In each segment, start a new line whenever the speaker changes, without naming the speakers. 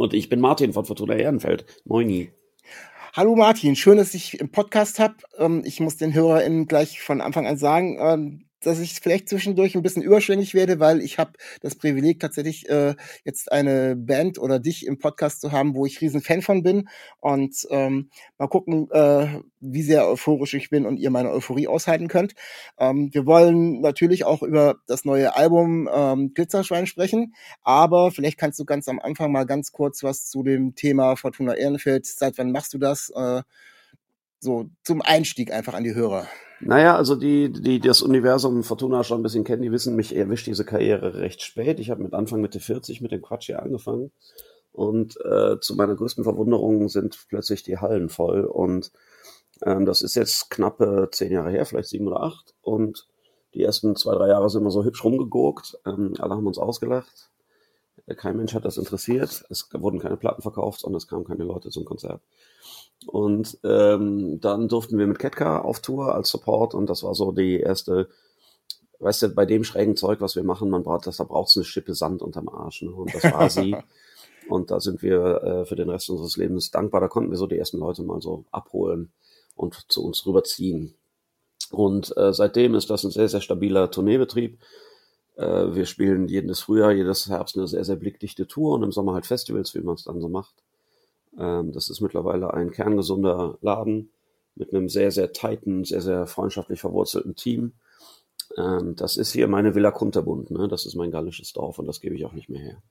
Und ich bin Martin von Fortuna Ehrenfeld. Moini.
Hallo Martin, schön, dass ich im Podcast habe. Ähm, ich muss den HörerInnen gleich von Anfang an sagen, ähm, dass ich vielleicht zwischendurch ein bisschen überschwänglich werde, weil ich habe das Privileg tatsächlich äh, jetzt eine Band oder dich im Podcast zu haben, wo ich riesen Fan von bin und ähm, mal gucken, äh, wie sehr euphorisch ich bin und ihr meine Euphorie aushalten könnt. Ähm, wir wollen natürlich auch über das neue Album ähm, Glitzerschwein sprechen, aber vielleicht kannst du ganz am Anfang mal ganz kurz was zu dem Thema Fortuna Ehrenfeld. Seit wann machst du das? Äh, so zum Einstieg einfach an die Hörer.
Naja, also die, die das Universum Fortuna schon ein bisschen kennen, die wissen, mich erwischt diese Karriere recht spät. Ich habe mit Anfang Mitte 40 mit dem Quatsch hier angefangen. Und äh, zu meiner größten Verwunderung sind plötzlich die Hallen voll. Und ähm, das ist jetzt knappe zehn Jahre her, vielleicht sieben oder acht. Und die ersten zwei, drei Jahre sind wir so hübsch rumgegurkt. Ähm, alle haben uns ausgelacht. Kein Mensch hat das interessiert. Es wurden keine Platten verkauft und es kamen keine Leute zum Konzert. Und ähm, dann durften wir mit Ketka auf Tour als Support und das war so die erste, weißt du, bei dem schrägen Zeug, was wir machen, man braucht das, da braucht es eine Schippe Sand unterm Arsch. Ne? Und das war sie. und da sind wir äh, für den Rest unseres Lebens dankbar. Da konnten wir so die ersten Leute mal so abholen und zu uns rüberziehen. Und äh, seitdem ist das ein sehr, sehr stabiler Tourneebetrieb. Äh, wir spielen jedes Frühjahr, jedes Herbst eine sehr, sehr blickdichte Tour und im Sommer halt Festivals, wie man es dann so macht. Ähm, das ist mittlerweile ein kerngesunder Laden mit einem sehr, sehr tighten, sehr, sehr freundschaftlich verwurzelten Team. Ähm, das ist hier meine Villa Kunterbund, ne? Das ist mein gallisches Dorf und das gebe ich auch nicht mehr her.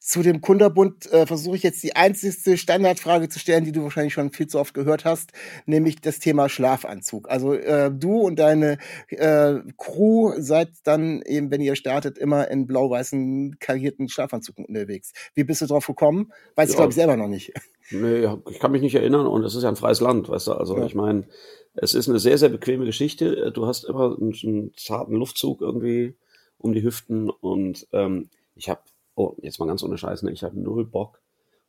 Zu dem Kunderbund äh, versuche ich jetzt die einzigste Standardfrage zu stellen, die du wahrscheinlich schon viel zu oft gehört hast, nämlich das Thema Schlafanzug. Also äh, du und deine äh, Crew seid dann eben, wenn ihr startet, immer in blau-weißen karierten Schlafanzug unterwegs. Wie bist du drauf gekommen? Weiß ja. ich glaube ich selber noch nicht.
Nee, ich kann mich nicht erinnern und es ist ja ein freies Land, weißt du. Also ja. ich meine, es ist eine sehr, sehr bequeme Geschichte. Du hast immer einen, einen zarten Luftzug irgendwie um die Hüften und ähm, ich habe oh, jetzt mal ganz ohne Scheiß, ne, ich habe null Bock,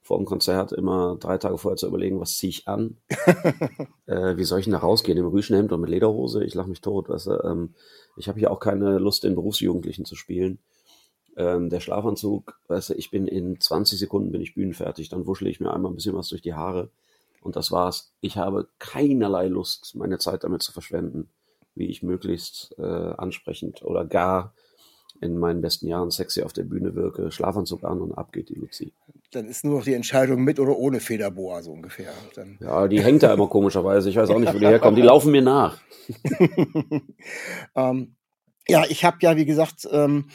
vor dem Konzert immer drei Tage vorher zu überlegen, was ziehe ich an? äh, wie soll ich denn da rausgehen? Im Rüschenhemd und mit Lederhose? Ich lache mich tot, weißt du? Ähm, ich habe hier auch keine Lust, den Berufsjugendlichen zu spielen. Ähm, der Schlafanzug, weißt du, ich bin in 20 Sekunden bin ich bühnenfertig, dann wuschle ich mir einmal ein bisschen was durch die Haare und das war's. Ich habe keinerlei Lust, meine Zeit damit zu verschwenden, wie ich möglichst äh, ansprechend oder gar in meinen besten Jahren sexy auf der Bühne wirke, Schlafanzug an und ab geht die Luzi.
Dann ist nur noch die Entscheidung mit oder ohne Federboa so ungefähr. Dann
ja, die hängt da immer komischerweise. Ich weiß auch nicht, wo die herkommen. Die laufen mir nach.
ähm, ja, ich habe ja, wie gesagt, ähm,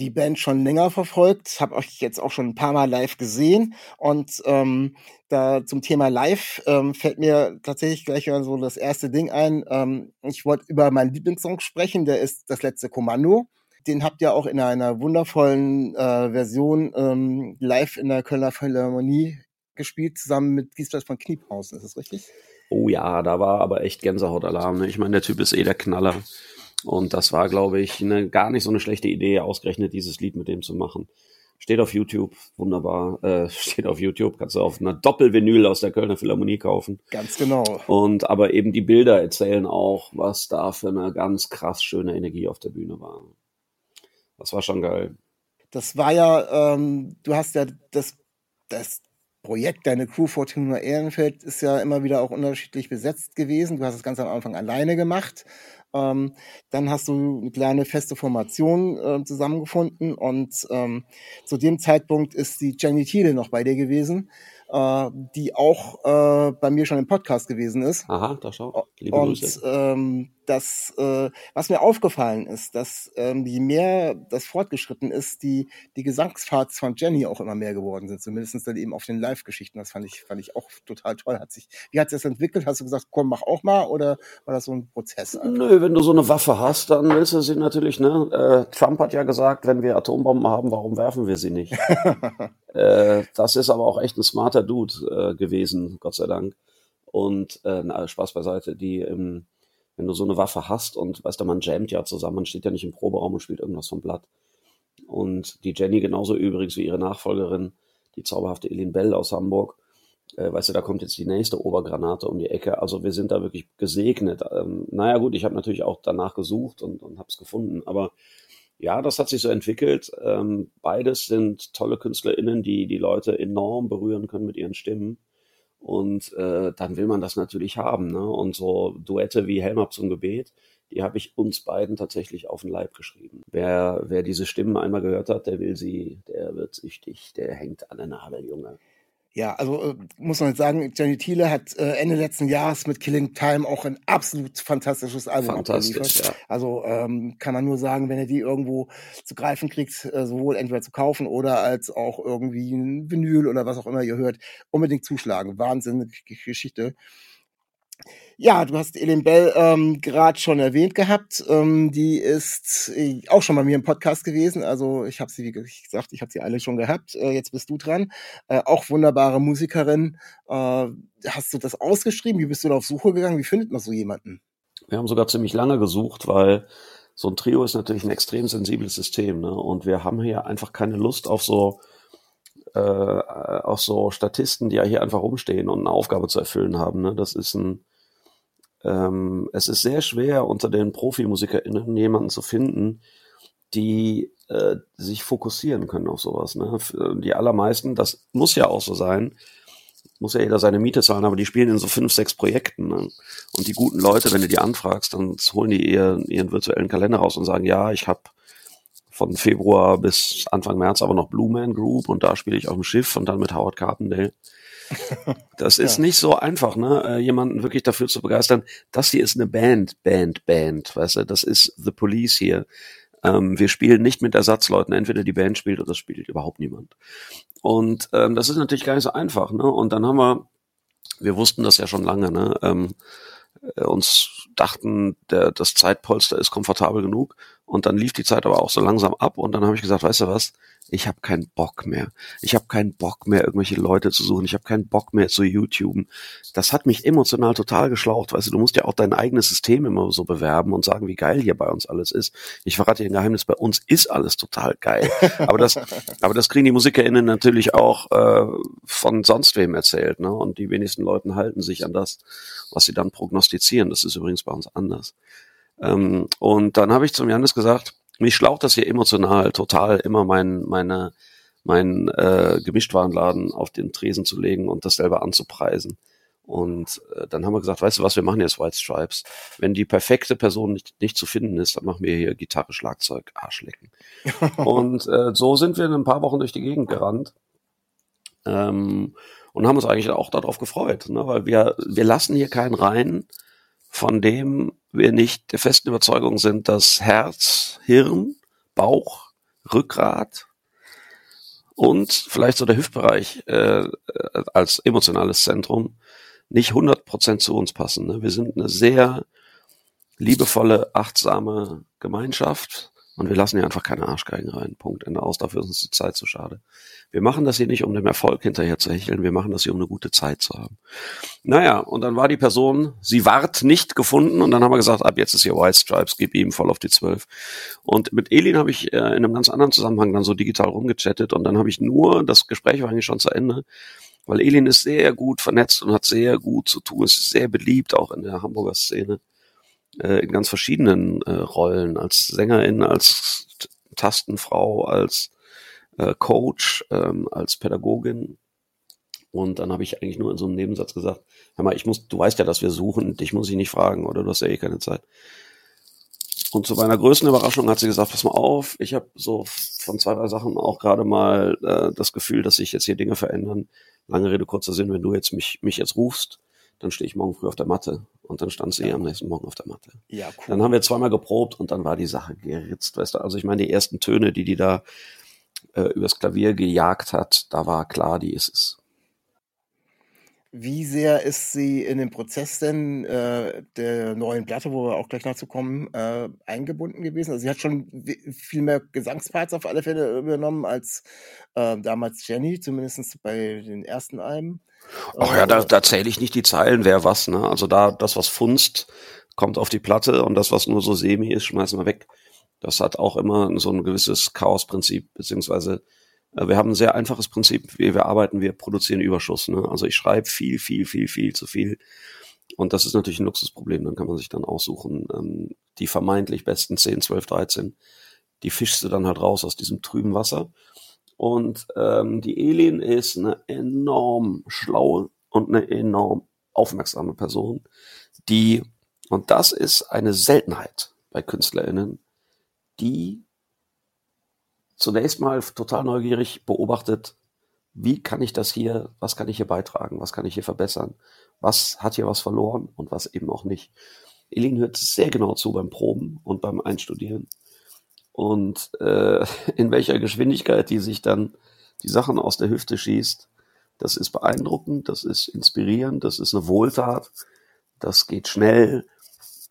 die Band schon länger verfolgt, habe euch jetzt auch schon ein paar Mal live gesehen und ähm, da zum Thema Live ähm, fällt mir tatsächlich gleich so das erste Ding ein. Ähm, ich wollte über meinen Lieblingssong sprechen, der ist das letzte Kommando. Den habt ihr auch in einer wundervollen äh, Version ähm, live in der Kölner Philharmonie gespielt, zusammen mit Giesbert von Kniephausen. Ist das richtig?
Oh ja, da war aber echt Gänsehautalarm. Ne? Ich meine, der Typ ist eh der Knaller. Und das war, glaube ich, eine, gar nicht so eine schlechte Idee, ausgerechnet dieses Lied mit dem zu machen. Steht auf YouTube, wunderbar. Äh, steht auf YouTube, kannst du auf einer Doppelvinyl aus der Kölner Philharmonie kaufen.
Ganz genau.
Und aber eben die Bilder erzählen auch, was da für eine ganz krass schöne Energie auf der Bühne war. Das war schon geil.
Das war ja, ähm, du hast ja das, das Projekt, deine Crew Fortuna Ehrenfeld ist ja immer wieder auch unterschiedlich besetzt gewesen. Du hast es ganz am Anfang alleine gemacht. Ähm, dann hast du eine kleine feste Formation äh, zusammengefunden und ähm, zu dem Zeitpunkt ist die Jenny Thiele noch bei dir gewesen äh, die auch äh, bei mir schon im Podcast gewesen ist.
Aha, da schau.
Liebe und Grüße. Ähm, das, äh, was mir aufgefallen ist, dass ähm, je mehr das fortgeschritten ist, die, die Gesangsparts von Jenny auch immer mehr geworden sind, zumindest dann eben auf den Live-Geschichten. Das fand ich, fand ich auch total toll. Hat sich, wie hat sich das entwickelt? Hast du gesagt, komm, mach auch mal oder war das so ein Prozess?
Einfach? Nö, wenn du so eine Waffe hast, dann willst du sie natürlich, ne? Äh, Trump hat ja gesagt, wenn wir Atombomben haben, warum werfen wir sie nicht? Äh, das ist aber auch echt ein smarter Dude äh, gewesen, Gott sei Dank. Und äh, Spaß beiseite, die, ähm, wenn du so eine Waffe hast und weißt du, man jammt ja zusammen, man steht ja nicht im Proberaum und spielt irgendwas vom Blatt. Und die Jenny genauso übrigens wie ihre Nachfolgerin, die zauberhafte Elin Bell aus Hamburg, äh, weißt du, da kommt jetzt die nächste Obergranate um die Ecke. Also wir sind da wirklich gesegnet. Ähm, naja gut, ich habe natürlich auch danach gesucht und, und habe es gefunden, aber ja, das hat sich so entwickelt. Ähm, beides sind tolle KünstlerInnen, die die Leute enorm berühren können mit ihren Stimmen. Und äh, dann will man das natürlich haben. Ne? Und so Duette wie Helm zum Gebet, die habe ich uns beiden tatsächlich auf den Leib geschrieben. Wer, wer diese Stimmen einmal gehört hat, der will sie, der wird süchtig, der hängt an der Nadel, Junge.
Ja, also äh, muss man jetzt sagen, Jenny Thiele hat äh, Ende letzten Jahres mit Killing Time auch ein absolut fantastisches Album
Fantastisch. Ja.
Also ähm, kann man nur sagen, wenn ihr die irgendwo zu greifen kriegt, äh, sowohl entweder zu kaufen oder als auch irgendwie ein Vinyl oder was auch immer ihr hört, unbedingt zuschlagen. Wahnsinnige Geschichte. Ja, du hast Elin Bell ähm, gerade schon erwähnt gehabt. Ähm, die ist äh, auch schon bei mir im Podcast gewesen. Also ich habe sie, wie gesagt, ich habe sie alle schon gehabt. Äh, jetzt bist du dran. Äh, auch wunderbare Musikerin. Äh, hast du das ausgeschrieben? Wie bist du da auf Suche gegangen? Wie findet man so jemanden?
Wir haben sogar ziemlich lange gesucht, weil so ein Trio ist natürlich ein extrem sensibles System. Ne? Und wir haben hier einfach keine Lust auf so äh, auf so Statisten, die ja hier einfach rumstehen und eine Aufgabe zu erfüllen haben. Ne? Das ist ein ähm, es ist sehr schwer unter den ProfimusikerInnen jemanden zu finden, die äh, sich fokussieren können auf sowas. Ne? Die allermeisten, das muss ja auch so sein, muss ja jeder seine Miete zahlen, aber die spielen in so fünf, sechs Projekten. Ne? Und die guten Leute, wenn du die anfragst, dann holen die ihren, ihren virtuellen Kalender raus und sagen, ja, ich habe von Februar bis Anfang März aber noch Blue Man Group und da spiele ich auf dem Schiff und dann mit Howard Carpendale. Das ist ja. nicht so einfach, ne, äh, jemanden wirklich dafür zu begeistern. Das hier ist eine Band, Band, Band, weißt du, das ist The Police hier. Ähm, wir spielen nicht mit Ersatzleuten, entweder die Band spielt oder das spielt überhaupt niemand. Und ähm, das ist natürlich gar nicht so einfach, ne? Und dann haben wir, wir wussten das ja schon lange, ne? Ähm, äh, uns dachten, der, das Zeitpolster ist komfortabel genug und dann lief die Zeit aber auch so langsam ab und dann habe ich gesagt, weißt du was, ich habe keinen Bock mehr. Ich habe keinen Bock mehr, irgendwelche Leute zu suchen. Ich habe keinen Bock mehr zu YouTuben. Das hat mich emotional total geschlaucht. Weißt du, du musst ja auch dein eigenes System immer so bewerben und sagen, wie geil hier bei uns alles ist. Ich verrate dir ein Geheimnis, bei uns ist alles total geil. Aber das, aber das kriegen die MusikerInnen natürlich auch äh, von sonst wem erzählt. Ne? Und die wenigsten Leuten halten sich an das, was sie dann prognostizieren. Das ist übrigens bei uns anders. Ähm, und dann habe ich zum Janis gesagt, mich schlaucht das hier emotional total, immer mein, meine, mein äh, Gemischtwarenladen auf den Tresen zu legen und das selber anzupreisen. Und äh, dann haben wir gesagt, weißt du was, wir machen jetzt White Stripes. Wenn die perfekte Person nicht, nicht zu finden ist, dann machen wir hier Gitarre, Schlagzeug, Arschlecken. und äh, so sind wir in ein paar Wochen durch die Gegend gerannt. Ähm, und haben uns eigentlich auch darauf gefreut, ne? weil wir, wir lassen hier keinen rein, von dem wir nicht der festen Überzeugung sind, dass Herz, Hirn, Bauch, Rückgrat und vielleicht so der Hüftbereich äh, als emotionales Zentrum nicht 100% zu uns passen. Ne? Wir sind eine sehr liebevolle, achtsame Gemeinschaft und wir lassen hier einfach keine Arschgeigen rein. Punkt. Ende aus. Dafür ist uns die Zeit zu schade. Wir machen das hier nicht, um dem Erfolg hinterher zu hecheln. Wir machen das hier, um eine gute Zeit zu haben. Naja, und dann war die Person, sie ward nicht gefunden und dann haben wir gesagt, ab jetzt ist hier White Stripes, gib ihm voll auf die Zwölf. Und mit Elin habe ich äh, in einem ganz anderen Zusammenhang dann so digital rumgechattet und dann habe ich nur, das Gespräch war eigentlich schon zu Ende, weil Elin ist sehr gut vernetzt und hat sehr gut zu tun, ist sehr beliebt auch in der Hamburger Szene äh, in ganz verschiedenen äh, Rollen, als Sängerin, als Tastenfrau, als äh, Coach, ähm, als Pädagogin. Und dann habe ich eigentlich nur in so einem Nebensatz gesagt, hör mal, ich muss, du weißt ja, dass wir suchen, dich muss ich nicht fragen, oder du hast ja eh keine Zeit. Und zu meiner größten Überraschung hat sie gesagt, pass mal auf, ich habe so von zwei, drei Sachen auch gerade mal äh, das Gefühl, dass sich jetzt hier Dinge verändern. Lange Rede, kurzer Sinn, wenn du jetzt mich, mich jetzt rufst, dann stehe ich morgen früh auf der Matte. Und dann stand sie ja. am nächsten Morgen auf der Matte. Ja, cool. Dann haben wir zweimal geprobt und dann war die Sache geritzt, weißt du. Also ich meine, die ersten Töne, die die da äh, übers Klavier gejagt hat, da war klar, die ist es.
Wie sehr ist sie in den Prozess denn äh, der neuen Platte, wo wir auch gleich noch zu kommen, äh, eingebunden gewesen? Also sie hat schon viel mehr Gesangsparts auf alle Fälle übernommen als äh, damals Jenny, zumindest bei den ersten Alben.
Ach ja, da, da zähle ich nicht die Zeilen, wer was. Ne? Also da das, was funzt, kommt auf die Platte und das, was nur so semi ist, schmeißen wir weg. Das hat auch immer so ein gewisses Chaosprinzip, beziehungsweise äh, wir haben ein sehr einfaches Prinzip, wie wir arbeiten, wir produzieren Überschuss. Ne? Also ich schreibe viel, viel, viel, viel zu viel. Und das ist natürlich ein Luxusproblem. Dann kann man sich dann aussuchen, ähm, die vermeintlich besten 10, 12, 13, die fischst du dann halt raus aus diesem trüben Wasser. Und ähm, die Elin ist eine enorm schlaue und eine enorm aufmerksame Person, die, und das ist eine Seltenheit bei KünstlerInnen, die zunächst mal total neugierig beobachtet, wie kann ich das hier, was kann ich hier beitragen, was kann ich hier verbessern, was hat hier was verloren und was eben auch nicht. Elin hört sehr genau zu beim Proben und beim Einstudieren und äh, in welcher Geschwindigkeit die sich dann die Sachen aus der Hüfte schießt, das ist beeindruckend, das ist inspirierend, das ist eine Wohltat, das geht schnell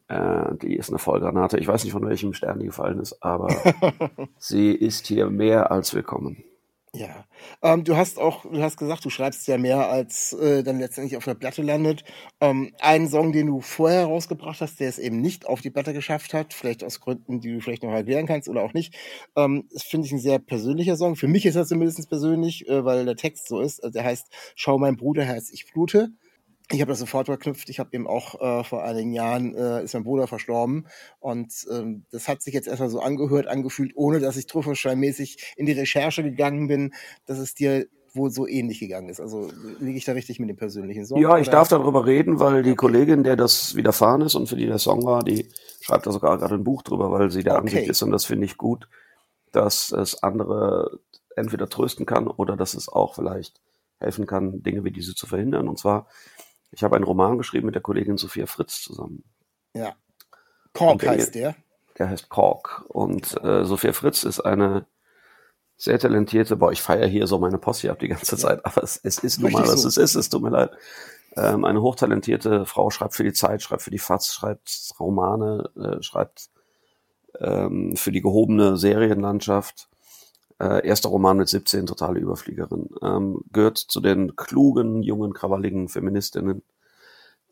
äh, die ist eine Vollgranate. Ich weiß nicht, von welchem Stern die gefallen ist, aber sie ist hier mehr als willkommen.
Ja, ähm, du hast auch, du hast gesagt, du schreibst ja mehr, als äh, dann letztendlich auf der Platte landet. Ähm, einen Song, den du vorher rausgebracht hast, der es eben nicht auf die Platte geschafft hat, vielleicht aus Gründen, die du vielleicht noch erklären kannst oder auch nicht, ähm, das finde ich ein sehr persönlicher Song. Für mich ist das zumindest persönlich, äh, weil der Text so ist. Also der heißt Schau mein Bruder, Herz, ich blute ich habe das sofort verknüpft. Ich habe eben auch äh, vor einigen Jahren äh, ist mein Bruder verstorben und ähm, das hat sich jetzt erstmal so angehört, angefühlt, ohne dass ich trüffelscheinmäßig in die Recherche gegangen bin, dass es dir wohl so ähnlich gegangen ist. Also liege ich da richtig mit dem persönlichen Song?
Ja, ich oder? darf darüber reden, weil die Kollegin, der das widerfahren ist und für die der Song war, die schreibt da sogar gerade ein Buch drüber, weil sie der okay. Ansicht ist und das finde ich gut, dass es andere entweder trösten kann oder dass es auch vielleicht helfen kann, Dinge wie diese zu verhindern. Und zwar ich habe einen Roman geschrieben mit der Kollegin Sophia Fritz zusammen.
Ja. Kork der, heißt der.
Der heißt Kork. Und äh, Sophia Fritz ist eine sehr talentierte, boah, ich feiere hier so meine Posse ab die ganze Zeit, aber es, es ist nun mal, was so. es ist, es tut mir leid. Ähm, eine hochtalentierte Frau schreibt für die Zeit, schreibt für die FAZ, schreibt Romane, äh, schreibt ähm, für die gehobene Serienlandschaft äh, erster Roman mit 17, totale Überfliegerin. Ähm, gehört zu den klugen, jungen, krawalligen Feministinnen,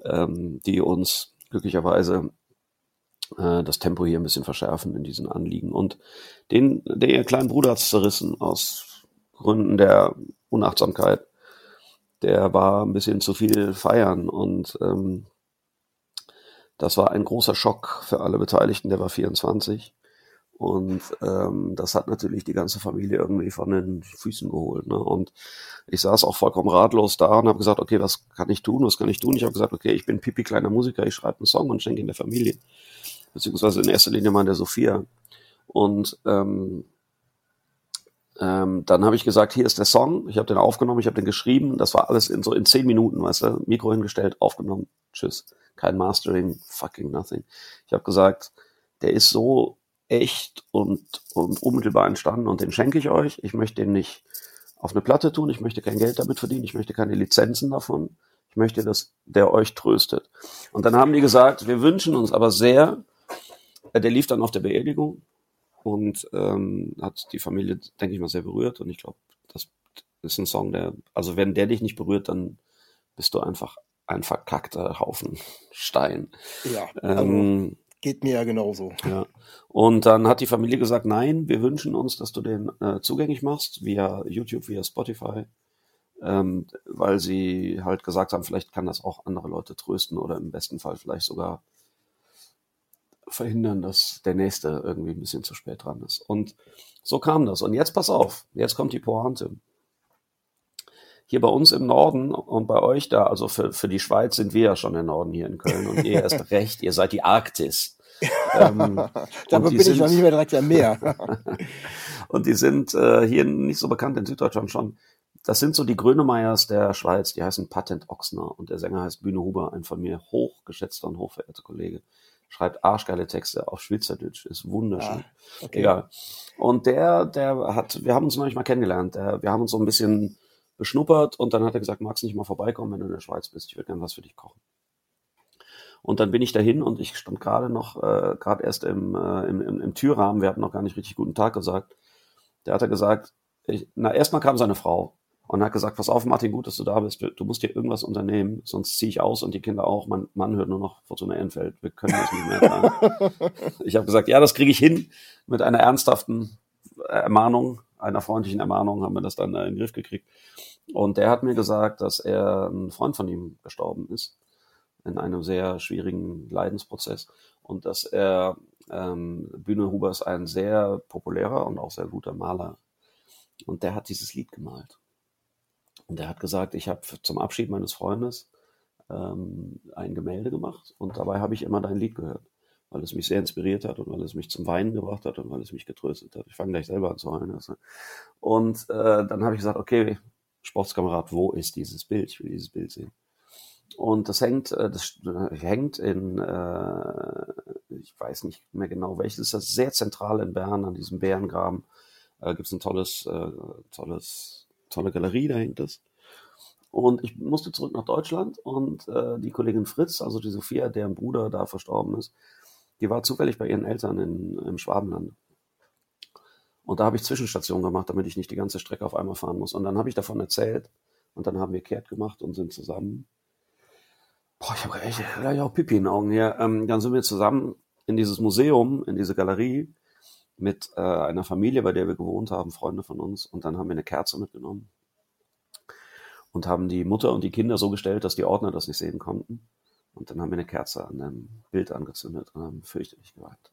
ähm, die uns glücklicherweise äh, das Tempo hier ein bisschen verschärfen in diesen Anliegen. Und den, der ihr kleinen Bruder hat zerrissen aus Gründen der Unachtsamkeit. Der war ein bisschen zu viel feiern und ähm, das war ein großer Schock für alle Beteiligten. Der war 24 und ähm, das hat natürlich die ganze Familie irgendwie von den Füßen geholt. Ne? Und ich saß auch vollkommen ratlos da und habe gesagt, okay, was kann ich tun, was kann ich tun? Ich habe gesagt, okay, ich bin Pipi kleiner Musiker, ich schreibe einen Song und schenke ihn der Familie. Beziehungsweise in erster Linie mal der Sophia. Und ähm, ähm, dann habe ich gesagt, hier ist der Song. Ich habe den aufgenommen, ich habe den geschrieben. Das war alles in so in zehn Minuten, weißt du, Mikro hingestellt, aufgenommen, tschüss. Kein Mastering, fucking nothing. Ich habe gesagt, der ist so echt und, und unmittelbar entstanden und den schenke ich euch. Ich möchte den nicht auf eine Platte tun, ich möchte kein Geld damit verdienen, ich möchte keine Lizenzen davon. Ich möchte, dass der euch tröstet. Und dann haben die gesagt, wir wünschen uns aber sehr, äh, der lief dann auf der Beerdigung und ähm, hat die Familie, denke ich mal, sehr berührt. Und ich glaube, das ist ein Song, der, also wenn der dich nicht berührt, dann bist du einfach ein verkackter Haufen Stein.
Ja. Also ähm, Geht mir ja genauso.
Ja. Und dann hat die Familie gesagt, nein, wir wünschen uns, dass du den äh, zugänglich machst, via YouTube, via Spotify, ähm, weil sie halt gesagt haben, vielleicht kann das auch andere Leute trösten oder im besten Fall vielleicht sogar verhindern, dass der Nächste irgendwie ein bisschen zu spät dran ist. Und so kam das. Und jetzt pass auf, jetzt kommt die Pointe. Hier bei uns im Norden und bei euch da, also für, für die Schweiz sind wir ja schon im Norden hier in Köln und ihr erst recht, ihr seid die Arktis
ähm, Damit bin sind, ich noch nicht mehr direkt am Meer.
und die sind äh, hier nicht so bekannt, in Süddeutschland schon. Das sind so die Grönemeyers der Schweiz, die heißen Patent Ochsner und der Sänger heißt Bühne Huber, ein von mir hochgeschätzter und hochverehrter Kollege. Schreibt arschgeile Texte auf Schweizerdeutsch, ist wunderschön. Ah, okay. Egal. Und der, der hat, wir haben uns manchmal kennengelernt, der, wir haben uns so ein bisschen beschnuppert und dann hat er gesagt, magst du nicht mal vorbeikommen, wenn du in der Schweiz bist? Ich würde gerne was für dich kochen. Und dann bin ich dahin und ich stand gerade noch, äh, gerade erst im, äh, im, im, im Türrahmen, wir hatten noch gar nicht richtig guten Tag gesagt. Der hat er gesagt, ich, na, erstmal kam seine Frau und hat gesagt, pass auf, Martin, gut, dass du da bist. Du musst hier irgendwas unternehmen, sonst ziehe ich aus und die Kinder auch. Mein Mann hört nur noch Fortuna Ehrenfeld. Wir können das nicht mehr tragen. ich habe gesagt, ja, das kriege ich hin. Mit einer ernsthaften Ermahnung, einer freundlichen Ermahnung haben wir das dann äh, in den Griff gekriegt. Und der hat mir gesagt, dass er ein Freund von ihm gestorben ist in einem sehr schwierigen Leidensprozess und dass er ähm, Bühne Huber ist ein sehr populärer und auch sehr guter Maler und der hat dieses Lied gemalt. Und er hat gesagt, ich habe zum Abschied meines Freundes ähm, ein Gemälde gemacht und dabei habe ich immer dein Lied gehört, weil es mich sehr inspiriert hat und weil es mich zum Weinen gebracht hat und weil es mich getröstet hat. Ich fange gleich selber an zu heulen. Also. Und äh, dann habe ich gesagt, okay, Sportskamerad, wo ist dieses Bild? Ich will dieses Bild sehen. Und das hängt, äh, das hängt in, äh, ich weiß nicht mehr genau welches, das ist sehr zentral in Bern an diesem Bärengraben. Äh, Gibt es ein tolles, äh, tolles, tolle Galerie, da hängt es. Und ich musste zurück nach Deutschland und äh, die Kollegin Fritz, also die Sophia, deren Bruder da verstorben ist, die war zufällig bei ihren Eltern in, im Schwabenland. Und da habe ich Zwischenstationen gemacht, damit ich nicht die ganze Strecke auf einmal fahren muss. Und dann habe ich davon erzählt und dann haben wir kehrt gemacht und sind zusammen. Boah, ich habe echt gleich auch Pipi in den Augen hier. Ähm, dann sind wir zusammen in dieses Museum, in diese Galerie mit äh, einer Familie, bei der wir gewohnt haben, Freunde von uns. Und dann haben wir eine Kerze mitgenommen und haben die Mutter und die Kinder so gestellt, dass die Ordner das nicht sehen konnten. Und dann haben wir eine Kerze an dem Bild angezündet und haben fürchterlich geweint.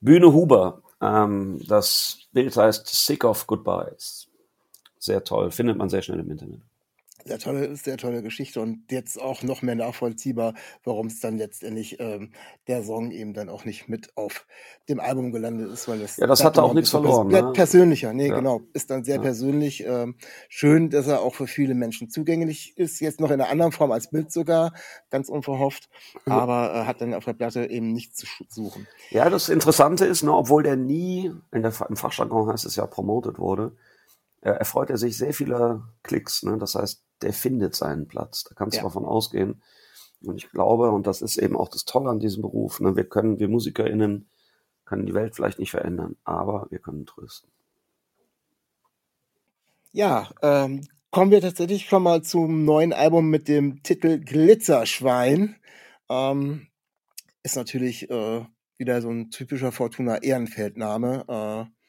Bühne Huber. Ähm, das Bild heißt Sick of Goodbyes. Sehr toll, findet man sehr schnell im Internet
sehr tolle, sehr tolle Geschichte und jetzt auch noch mehr nachvollziehbar, warum es dann letztendlich ähm, der Song eben dann auch nicht mit auf dem Album gelandet ist, weil es
ja das hat auch nichts verloren.
Ne? Persönlicher, nee, ja. genau, ist dann sehr ja. persönlich. Ähm, schön, dass er auch für viele Menschen zugänglich ist, jetzt noch in einer anderen Form als Bild sogar, ganz unverhofft, mhm. aber äh, hat dann auf der Platte eben nichts zu suchen.
Ja, das Interessante ist, ne, obwohl der nie in der, im Fachjargon heißt es ja promotet wurde, erfreut er sich sehr vieler Klicks. Ne? Das heißt, der findet seinen Platz. Da kannst du ja. davon ausgehen. Und ich glaube, und das ist eben auch das Tolle an diesem Beruf, ne, wir können, wir MusikerInnen, können die Welt vielleicht nicht verändern, aber wir können trösten.
Ja, ähm, kommen wir tatsächlich schon mal zum neuen Album mit dem Titel Glitzerschwein. Ähm, ist natürlich äh, wieder so ein typischer Fortuna Ehrenfeldname. Äh,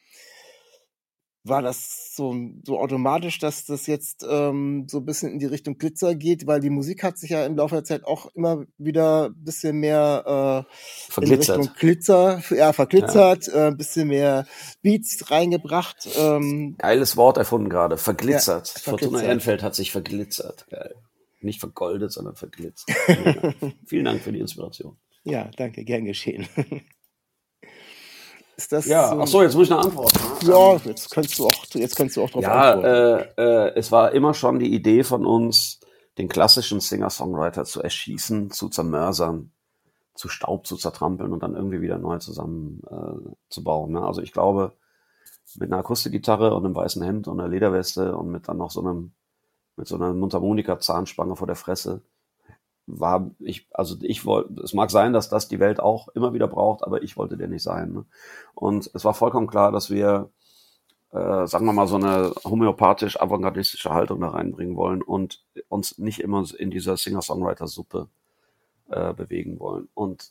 war das so, so automatisch, dass das jetzt ähm, so ein bisschen in die Richtung Glitzer geht, weil die Musik hat sich ja im Laufe der Zeit auch immer wieder ein bisschen mehr
äh, in Richtung
Glitzer, ja, verglitzert, ja. Äh, ein bisschen mehr Beats reingebracht. Ähm,
Geiles Wort erfunden gerade, verglitzert. Ja, verglitzert. Fortuna Ehrenfeld hat sich verglitzert. Geil. Nicht vergoldet, sondern verglitzert. Vielen Dank für die Inspiration.
Ja, danke, gern geschehen.
Ist das ja, so ach so, jetzt muss ich eine Antwort.
Ne? Ja, jetzt kannst du auch, jetzt kannst du auch drauf
ja, antworten. Äh, äh, es war immer schon die Idee von uns, den klassischen Singer-Songwriter zu erschießen, zu zermörsern, zu Staub zu zertrampeln und dann irgendwie wieder neu zusammen äh. Ne? Also ich glaube, mit einer Akustikgitarre und einem weißen Hemd und einer Lederweste und mit dann noch so einem, mit so einer Mundharmonika-Zahnspange vor der Fresse, war ich, also ich wollte, es mag sein, dass das die Welt auch immer wieder braucht, aber ich wollte der nicht sein. Ne? Und es war vollkommen klar, dass wir, äh, sagen wir mal, so eine homöopathisch avantgardistische Haltung da reinbringen wollen und uns nicht immer in dieser Singer-Songwriter-Suppe äh, bewegen wollen. Und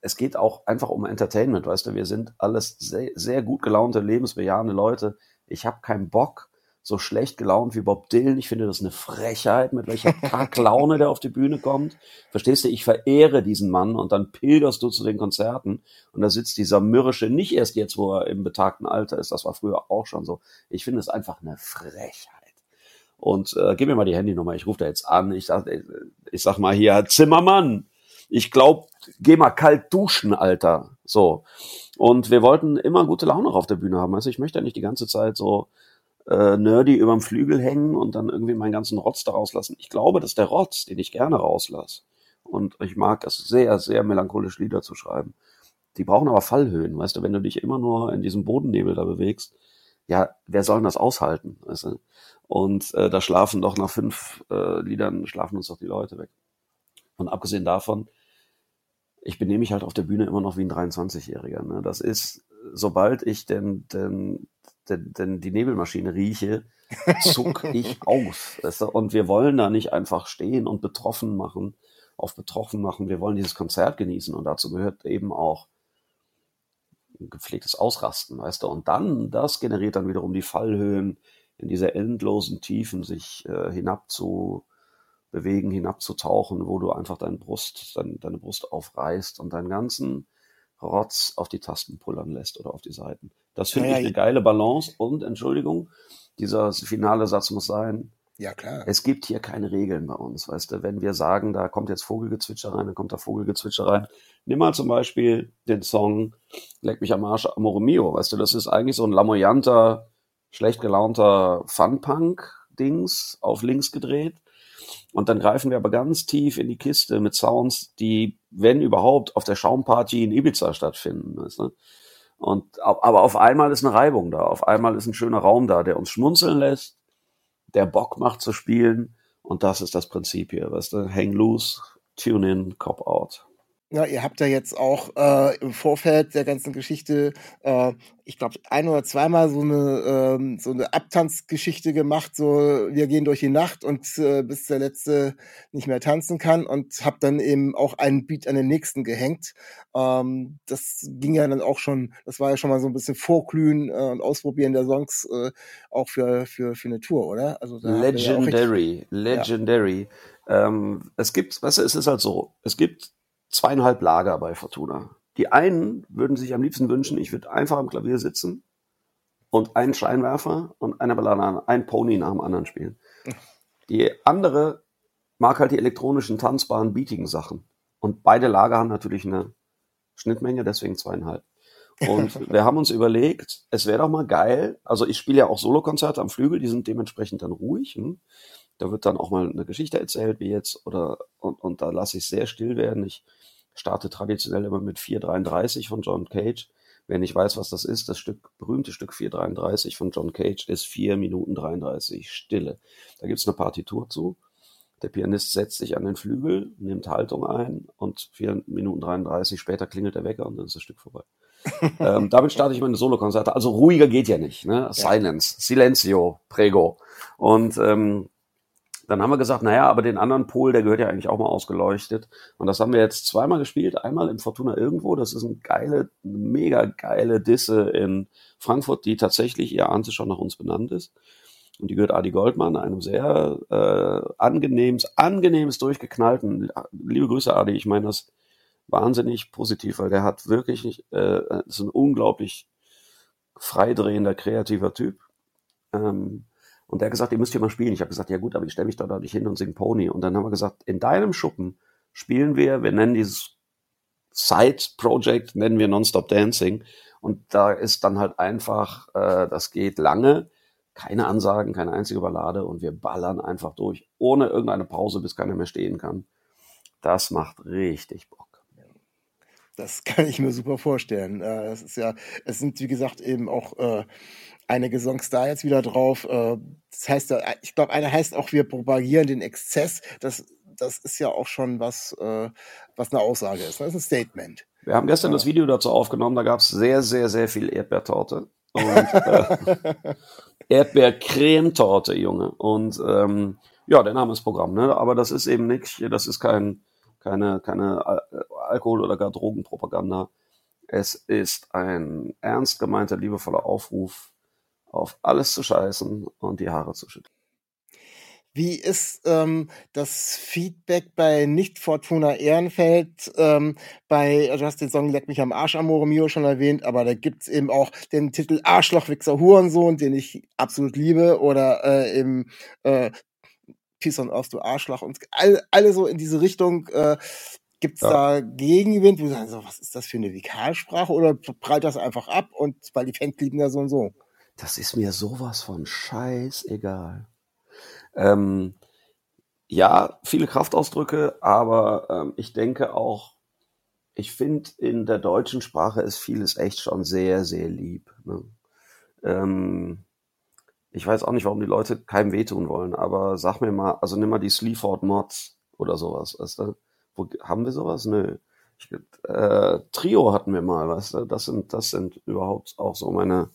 es geht auch einfach um Entertainment, weißt du, wir sind alles sehr, sehr gut gelaunte, lebensbejahende Leute. Ich habe keinen Bock, so schlecht gelaunt wie Bob Dylan. Ich finde das eine Frechheit, mit welcher Kacklaune der auf die Bühne kommt. Verstehst du, ich verehre diesen Mann und dann pilgerst du zu den Konzerten und da sitzt dieser mürrische, nicht erst jetzt, wo er im betagten Alter ist, das war früher auch schon so. Ich finde es einfach eine Frechheit. Und äh, gib mir mal die Handynummer, ich rufe da jetzt an. Ich sag, ich sag mal hier, Zimmermann, ich glaub, geh mal kalt duschen, Alter. So. Und wir wollten immer gute Laune auf der Bühne haben. Also ich möchte ja nicht die ganze Zeit so äh, nerdy überm Flügel hängen und dann irgendwie meinen ganzen Rotz da rauslassen. Ich glaube, dass der Rotz, den ich gerne rauslasse, und ich mag es sehr, sehr melancholisch Lieder zu schreiben, die brauchen aber Fallhöhen, weißt du, wenn du dich immer nur in diesem Bodennebel da bewegst, ja, wer soll denn das aushalten? Weißt du? Und äh, da schlafen doch nach fünf äh, Liedern, schlafen uns doch die Leute weg. Und abgesehen davon, ich benehme mich halt auf der Bühne immer noch wie ein 23-Jähriger. Ne? Das ist, sobald ich denn, denn, denn, denn die Nebelmaschine rieche, zuck ich auf. Weißt du? Und wir wollen da nicht einfach stehen und betroffen machen, auf betroffen machen. Wir wollen dieses Konzert genießen und dazu gehört eben auch ein gepflegtes Ausrasten, weißt du. Und dann, das generiert dann wiederum die Fallhöhen, in diese endlosen Tiefen sich äh, hinab zu bewegen, hinabzutauchen, wo du einfach deine Brust, dein, deine Brust aufreißt und deinen ganzen Rotz auf die Tasten pullern lässt oder auf die Seiten. Das finde ja, ich eine geile Balance und Entschuldigung, dieser finale Satz muss sein.
Ja, klar.
Es gibt hier keine Regeln bei uns, weißt du. Wenn wir sagen, da kommt jetzt Vogelgezwitscher rein, dann kommt da Vogelgezwitscher rein. Nimm mal zum Beispiel den Song Leck mich am Arsch, Amore Mio, weißt du, das ist eigentlich so ein lamoyanter, schlecht gelaunter Fun-Punk-Dings auf links gedreht. Und dann greifen wir aber ganz tief in die Kiste mit Sounds, die, wenn überhaupt, auf der Schaumparty in Ibiza stattfinden. Weißt du? Und, aber auf einmal ist eine Reibung da, auf einmal ist ein schöner Raum da, der uns schmunzeln lässt, der Bock macht zu spielen. Und das ist das Prinzip hier, weißt du? Hang loose, tune in, cop out.
Ja, ihr habt ja jetzt auch äh, im Vorfeld der ganzen Geschichte, äh, ich glaube, ein oder zweimal so eine ähm, so eine Abtanzgeschichte gemacht. So, wir gehen durch die Nacht und äh, bis der letzte nicht mehr tanzen kann und habt dann eben auch einen Beat an den nächsten gehängt. Ähm, das ging ja dann auch schon, das war ja schon mal so ein bisschen Vorglühen äh, und Ausprobieren der Songs äh, auch für für für eine Tour, oder?
Also legendary, ja legendary. Ja. Ähm, es gibt, weißt du, es ist halt so, es gibt zweieinhalb Lager bei Fortuna. Die einen würden sich am liebsten wünschen, ich würde einfach am Klavier sitzen und einen Scheinwerfer und eine Ballade, ein Pony nach dem anderen spielen. Die andere mag halt die elektronischen, tanzbaren, beatigen Sachen. Und beide Lager haben natürlich eine Schnittmenge, deswegen zweieinhalb. Und wir haben uns überlegt, es wäre doch mal geil, also ich spiele ja auch Solokonzerte am Flügel, die sind dementsprechend dann ruhig. Hm? Da wird dann auch mal eine Geschichte erzählt, wie jetzt, oder und, und da lasse ich sehr still werden. Ich starte traditionell immer mit 433 von John Cage. Wer nicht weiß, was das ist, das Stück, berühmte Stück 433 von John Cage ist 4 Minuten 33 Stille. Da gibt's eine Partitur zu. Der Pianist setzt sich an den Flügel, nimmt Haltung ein und 4 Minuten 33 später klingelt der Wecker und dann ist das Stück vorbei. ähm, damit starte ich meine Solokonzerte. Also ruhiger geht ja nicht. Ne? Silence, Silencio, Prego. Und ähm, dann haben wir gesagt, naja, aber den anderen Pol, der gehört ja eigentlich auch mal ausgeleuchtet. Und das haben wir jetzt zweimal gespielt. Einmal im Fortuna irgendwo. Das ist eine geile, mega geile Disse in Frankfurt, die tatsächlich, ihr ahnt es schon, nach uns benannt ist. Und die gehört Adi Goldmann, einem sehr äh, angenehmes, angenehmes durchgeknallten. Liebe Grüße, Adi. Ich meine das wahnsinnig positiv, weil der hat wirklich, äh, ist ein unglaublich freidrehender, kreativer Typ. Ähm, und der hat gesagt, ihr müsst hier mal spielen. Ich habe gesagt, ja gut, aber ich stelle mich da nicht hin und sing Pony. Und dann haben wir gesagt, in deinem Schuppen spielen wir, wir nennen dieses Side-Project, nennen wir Nonstop Dancing. Und da ist dann halt einfach, äh, das geht lange, keine Ansagen, keine einzige Ballade und wir ballern einfach durch, ohne irgendeine Pause, bis keiner mehr stehen kann. Das macht richtig Bock.
Das kann ich mir super vorstellen. Äh, es ist ja, es sind wie gesagt eben auch äh, einige Songs da jetzt wieder drauf. Äh, das heißt, äh, ich glaube, einer heißt auch, wir propagieren den Exzess. Das, das ist ja auch schon was, äh, was eine Aussage ist. Das ist ein Statement.
Wir haben gestern ja. das Video dazu aufgenommen, da gab es sehr, sehr, sehr viel Erdbeertorte. Und äh, Erdbeercremetorte, Junge. Und ähm, ja, der Name ist Programm, ne? Aber das ist eben nicht, das ist kein, keine, keine Alkohol- oder gar Drogenpropaganda. Es ist ein ernst gemeinter, liebevoller Aufruf auf alles zu scheißen und die Haare zu schütteln.
Wie ist ähm, das Feedback bei Nicht-Fortuna Ehrenfeld? Ähm, bei, also du hast den Song Leck mich am Arsch, Amore Mio schon erwähnt, aber da gibt's eben auch den Titel Arschloch, Wichser, Hurensohn, den ich absolut liebe, oder äh, eben äh, Peace on Earth, du Arschloch, und alle, alle so in diese Richtung. Äh, Gibt es ja. da Gegenwind, wo du sagst, was ist das für eine Vikalsprache, oder prallt das einfach ab und weil die Fans lieben ja so und so?
das ist mir sowas von scheißegal. Ähm, ja, viele Kraftausdrücke, aber ähm, ich denke auch, ich finde in der deutschen Sprache ist vieles echt schon sehr, sehr lieb. Ne? ähm, ich weiß auch nicht, warum die Leute keinem wehtun wollen, aber sag mir mal, also nimm mal die Sleaford Mods oder sowas, weißt du? Wo, haben wir sowas? Nö. Ich, äh, Trio hatten wir mal, weißt du? Das sind, das sind überhaupt auch so meine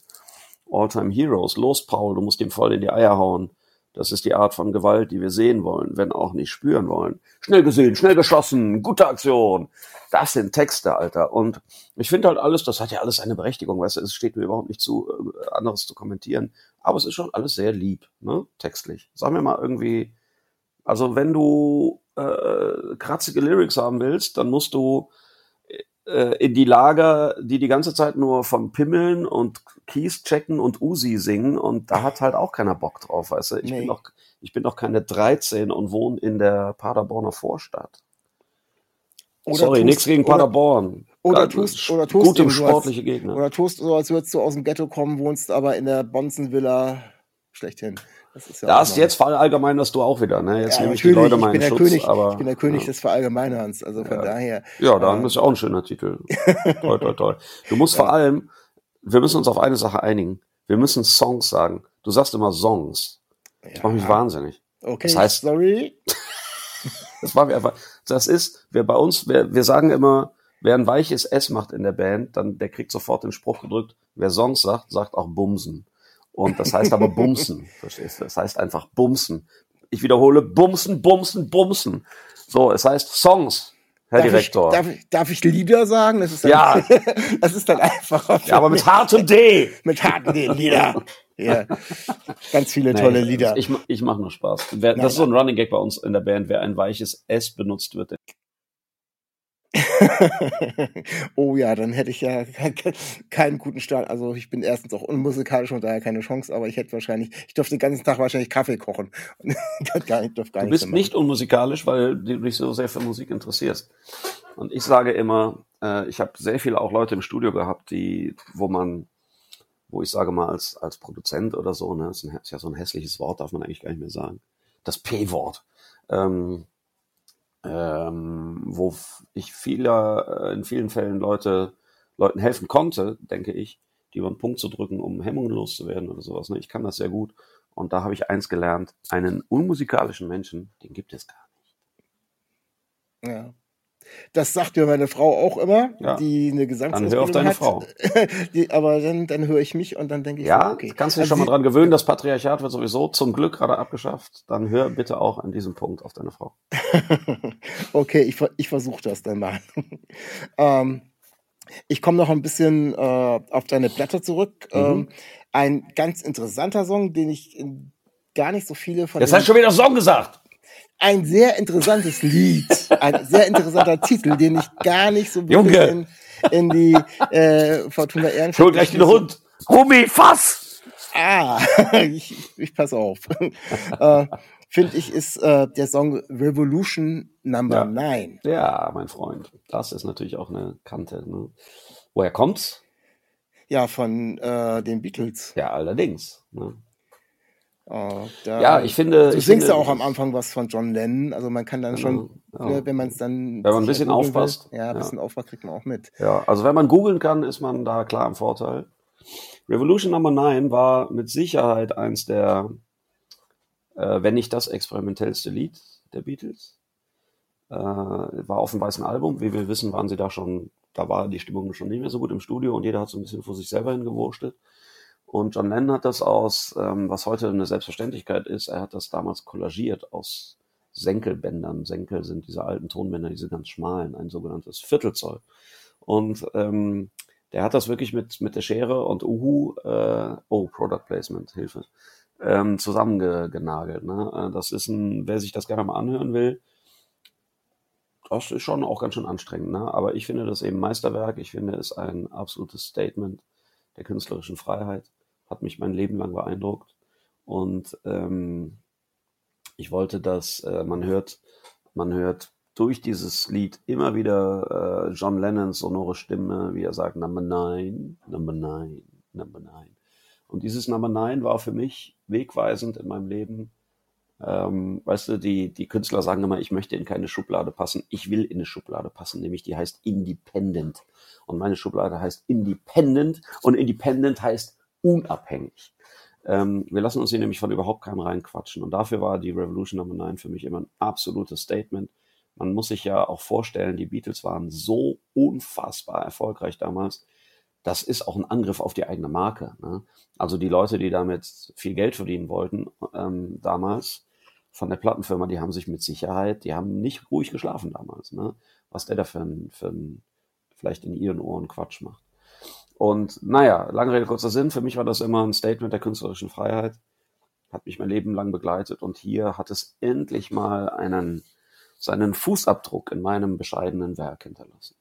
All-Time Heroes. Los, Paul, du musst ihm voll in die Eier hauen. Das ist die Art von Gewalt, die wir sehen wollen, wenn auch nicht spüren wollen. Schnell gesehen, schnell geschossen, gute Aktion. Das sind Texte, Alter. Und ich finde halt alles, das hat ja alles eine Berechtigung, weißt du, es steht mir überhaupt nicht zu, äh, anderes zu kommentieren. Aber es ist schon alles sehr lieb, ne, textlich. Sag mir mal irgendwie, also wenn du äh, kratzige Lyrics haben willst, dann musst du äh, in die Lager, die die ganze Zeit nur von Pimmeln und Keys checken und Uzi singen und da hat halt auch keiner Bock drauf, weißt du. Ich
Nee.
bin doch, ich bin doch keine 13 und wohne in der Paderborner Vorstadt.
Oder
Sorry, nichts gegen
oder-
Paderborn.
oder tust- oder tust
gute sportliche Gegner.
Oder tust so, als würdest du aus dem Ghetto kommen, wohnst aber in der Bonzenvilla schlechthin. Das ist ja
das jetzt verallgemeinerst du auch wieder, ne? Jetzt
ja,
nehme ich die Leute
ich
mal
bin
in
der
Schutz,
König,
aber
ich bin der König
ja.
des Verallgemeinerns, also von daher.
Ja, dann
äh,
ist ja auch ein schöner Titel. toll, toll, toll. Du musst vor allem, wir müssen uns auf eine Sache einigen. Wir müssen Songs sagen. Du sagst immer Songs. Das macht mich wahnsinnig.
Okay,
Das heißt-
sorry.
Das war mir einfach, das ist, wer bei uns, wir, wir sagen immer, wer ein weiches S macht in der Band, dann, der kriegt sofort den Spruch gedrückt. Wer Songs sagt, sagt auch Bumsen. Und das heißt aber Bumsen. Verstehst du? Das heißt einfach Bumsen. Ich wiederhole, Bumsen, Bumsen, Bumsen. So, es heißt Songs, Herr
Darf
Direktor.
Ich, darf, ich, darf ich Lieder sagen? Das ist dann,
Ja.
das ist dann einfacher. für
ja, aber mit hartem D.
mit harten Lieder. Ja. Ganz viele tolle
Nee,
Lieder.
Ich, ich mache nur Spaß. Wer,
Nein,
das ist so ein Running Gag bei uns in der Band. Wer ein weiches S benutzt wird,
oh ja, dann hätte ich ja ke- ke- keinen guten Start. Also ich bin erstens auch unmusikalisch und daher keine Chance, aber ich hätte wahrscheinlich, ich dürfte den ganzen Tag wahrscheinlich Kaffee kochen. Gar nicht, gar
Du bist
mehr
nicht unmusikalisch, weil du dich so sehr für Musik interessierst. Und ich sage immer, äh, ich habe sehr viele auch Leute im Studio gehabt, die, wo man, wo ich sage mal als als Produzent oder so, ne, ist, ein, ist ja so ein hässliches Wort, darf man eigentlich gar nicht mehr sagen. Das P-Wort. Ähm, ähm, wo ich vieler, äh, in vielen Fällen Leute, Leuten helfen konnte, denke ich, die über einen Punkt zu drücken, um Hemmungen loszuwerden oder sowas. Ne? Ich kann das sehr gut. Und da habe ich eins gelernt, einen unmusikalischen Menschen, den gibt es gar nicht.
Ja. Das sagt mir meine Frau auch immer,
Ja.
die eine
Dann hör auf
Gesangsausbildung
deine
hat.
Frau.
die, aber dann, dann höre ich mich und dann denke ich,
Ja,
okay.
kannst du dich
Also
schon mal dran gewöhnen, das Patriarchat wird sowieso zum Glück gerade abgeschafft. Dann hör bitte auch an diesem Punkt auf deine Frau.
okay, ich, ich versuche das dann mal. ähm, ich komme noch ein bisschen äh, auf deine Blätter zurück.
Mhm.
Ähm, ein ganz interessanter Song, den ich in gar nicht so viele von
Jetzt hast du schon wieder Song gesagt.
Ein sehr interessantes Lied, ein sehr interessanter Titel, den ich gar nicht so wirklich
Junge.
in, in die äh, Fortuna Ehrenfeld
Schuld gleich den Hund. Gummi, fass!
Ah, ich, ich pass auf. äh, Finde ich, ist äh, der Song Revolution Number
Ja.
9.
Ja, mein Freund. Das ist natürlich auch eine Kante. Ne? Woher kommt's?
Ja, von äh, den Beatles.
Ja, allerdings. Ne?
Da,
Ja, ich finde.
Du
ich
singst ja auch am Anfang was von John Lennon, also man kann dann schon,
Ja.
ne, wenn man es dann.
Wenn man ein bisschen
googeln will,
aufpasst.
Ja, ein
Ja.
bisschen aufpasst, kriegt man auch mit.
Ja, also wenn man googeln kann, ist man da klar im Vorteil. Revolution Number 9 war mit Sicherheit eins der, äh, wenn nicht das experimentellste Lied der Beatles. Äh, war auf dem weißen Album. Wie wir wissen, waren sie da schon, da war die Stimmung schon nicht mehr so gut im Studio und jeder hat so ein bisschen vor sich selber hingewurschtelt. Und John Lennon hat das aus, ähm, was heute eine Selbstverständlichkeit ist, er hat das damals kollagiert aus Senkelbändern. Senkel sind diese alten Tonbänder, diese ganz schmalen, ein sogenanntes Viertelzoll. Und ähm, der hat das wirklich mit, mit der Schere und Uhu, äh, oh, Product Placement, Hilfe, ähm, zusammengenagelt. Ne? Äh, Das ist ein, wer sich das gerne mal anhören will, das ist schon auch ganz schön anstrengend. Ne? Aber ich finde das eben Meisterwerk. Ich finde es ein absolutes Statement der künstlerischen Freiheit. Hat mich mein Leben lang beeindruckt. Und ähm, ich wollte, dass äh, man hört, man hört durch dieses Lied immer wieder äh, John Lennons sonore Stimme, wie er sagt, Number Nine, Number Nine, Number Nine. Und dieses Number Nine war für mich wegweisend in meinem Leben. Ähm, weißt du, die, die Künstler sagen immer, ich möchte in keine Schublade passen. Ich will in eine Schublade passen, nämlich die heißt Independent. Und meine Schublade heißt Independent und Independent heißt unabhängig. Ähm, wir lassen uns hier nämlich von überhaupt keinem reinquatschen. Und dafür war die Revolution Number 9 für mich immer ein absolutes Statement. Man muss sich ja auch vorstellen, die Beatles waren so unfassbar erfolgreich damals. Das ist auch ein Angriff auf die eigene Marke. Ne? Also die Leute, die damit viel Geld verdienen wollten ähm, damals von der Plattenfirma, die haben sich mit Sicherheit, die haben nicht ruhig geschlafen damals. Ne? Was der da für ein, für ein vielleicht in ihren Ohren Quatsch macht. Und naja, lange Rede, kurzer Sinn, für mich war das immer ein Statement der künstlerischen Freiheit, hat mich mein Leben lang begleitet. Und hier hat es endlich mal einen, seinen Fußabdruck in meinem bescheidenen Werk hinterlassen.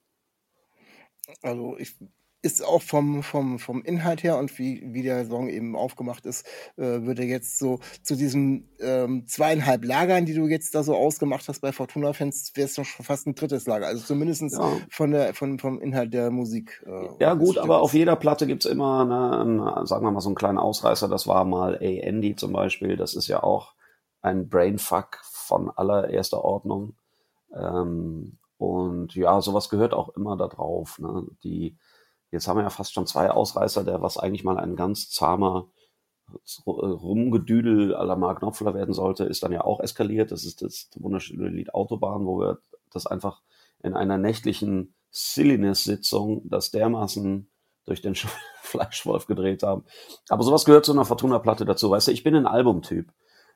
Also ich ist auch vom, vom, vom Inhalt her und wie, wie der Song eben aufgemacht ist, äh, würde jetzt so zu diesen ähm, zweieinhalb Lagern, die du jetzt da so ausgemacht hast bei Fortuna-Fans, wäre es doch schon fast ein drittes Lager. Also zumindest ja. von der, von, vom Inhalt der Musik.
Äh, ja gut, aber auf jeder Platte gibt's immer, eine, eine, sagen wir mal, so einen kleinen Ausreißer. Das war mal A. Andy zum Beispiel. Das ist ja auch ein Brainfuck von allererster Ordnung. Ähm, und ja, sowas gehört auch immer da drauf. Ne? Die Jetzt haben wir ja fast schon zwei Ausreißer, der was eigentlich mal ein ganz zahmer Rumgedüdel la Mark Knopfler werden sollte, ist dann ja auch eskaliert. Das ist das wunderschöne Lied Autobahn, wo wir das einfach in einer nächtlichen Silliness-Sitzung das dermaßen durch den Fleischwolf gedreht haben. Aber sowas gehört zu einer Fortuna-Platte dazu. Weißt du, ich bin ein Albumtyp.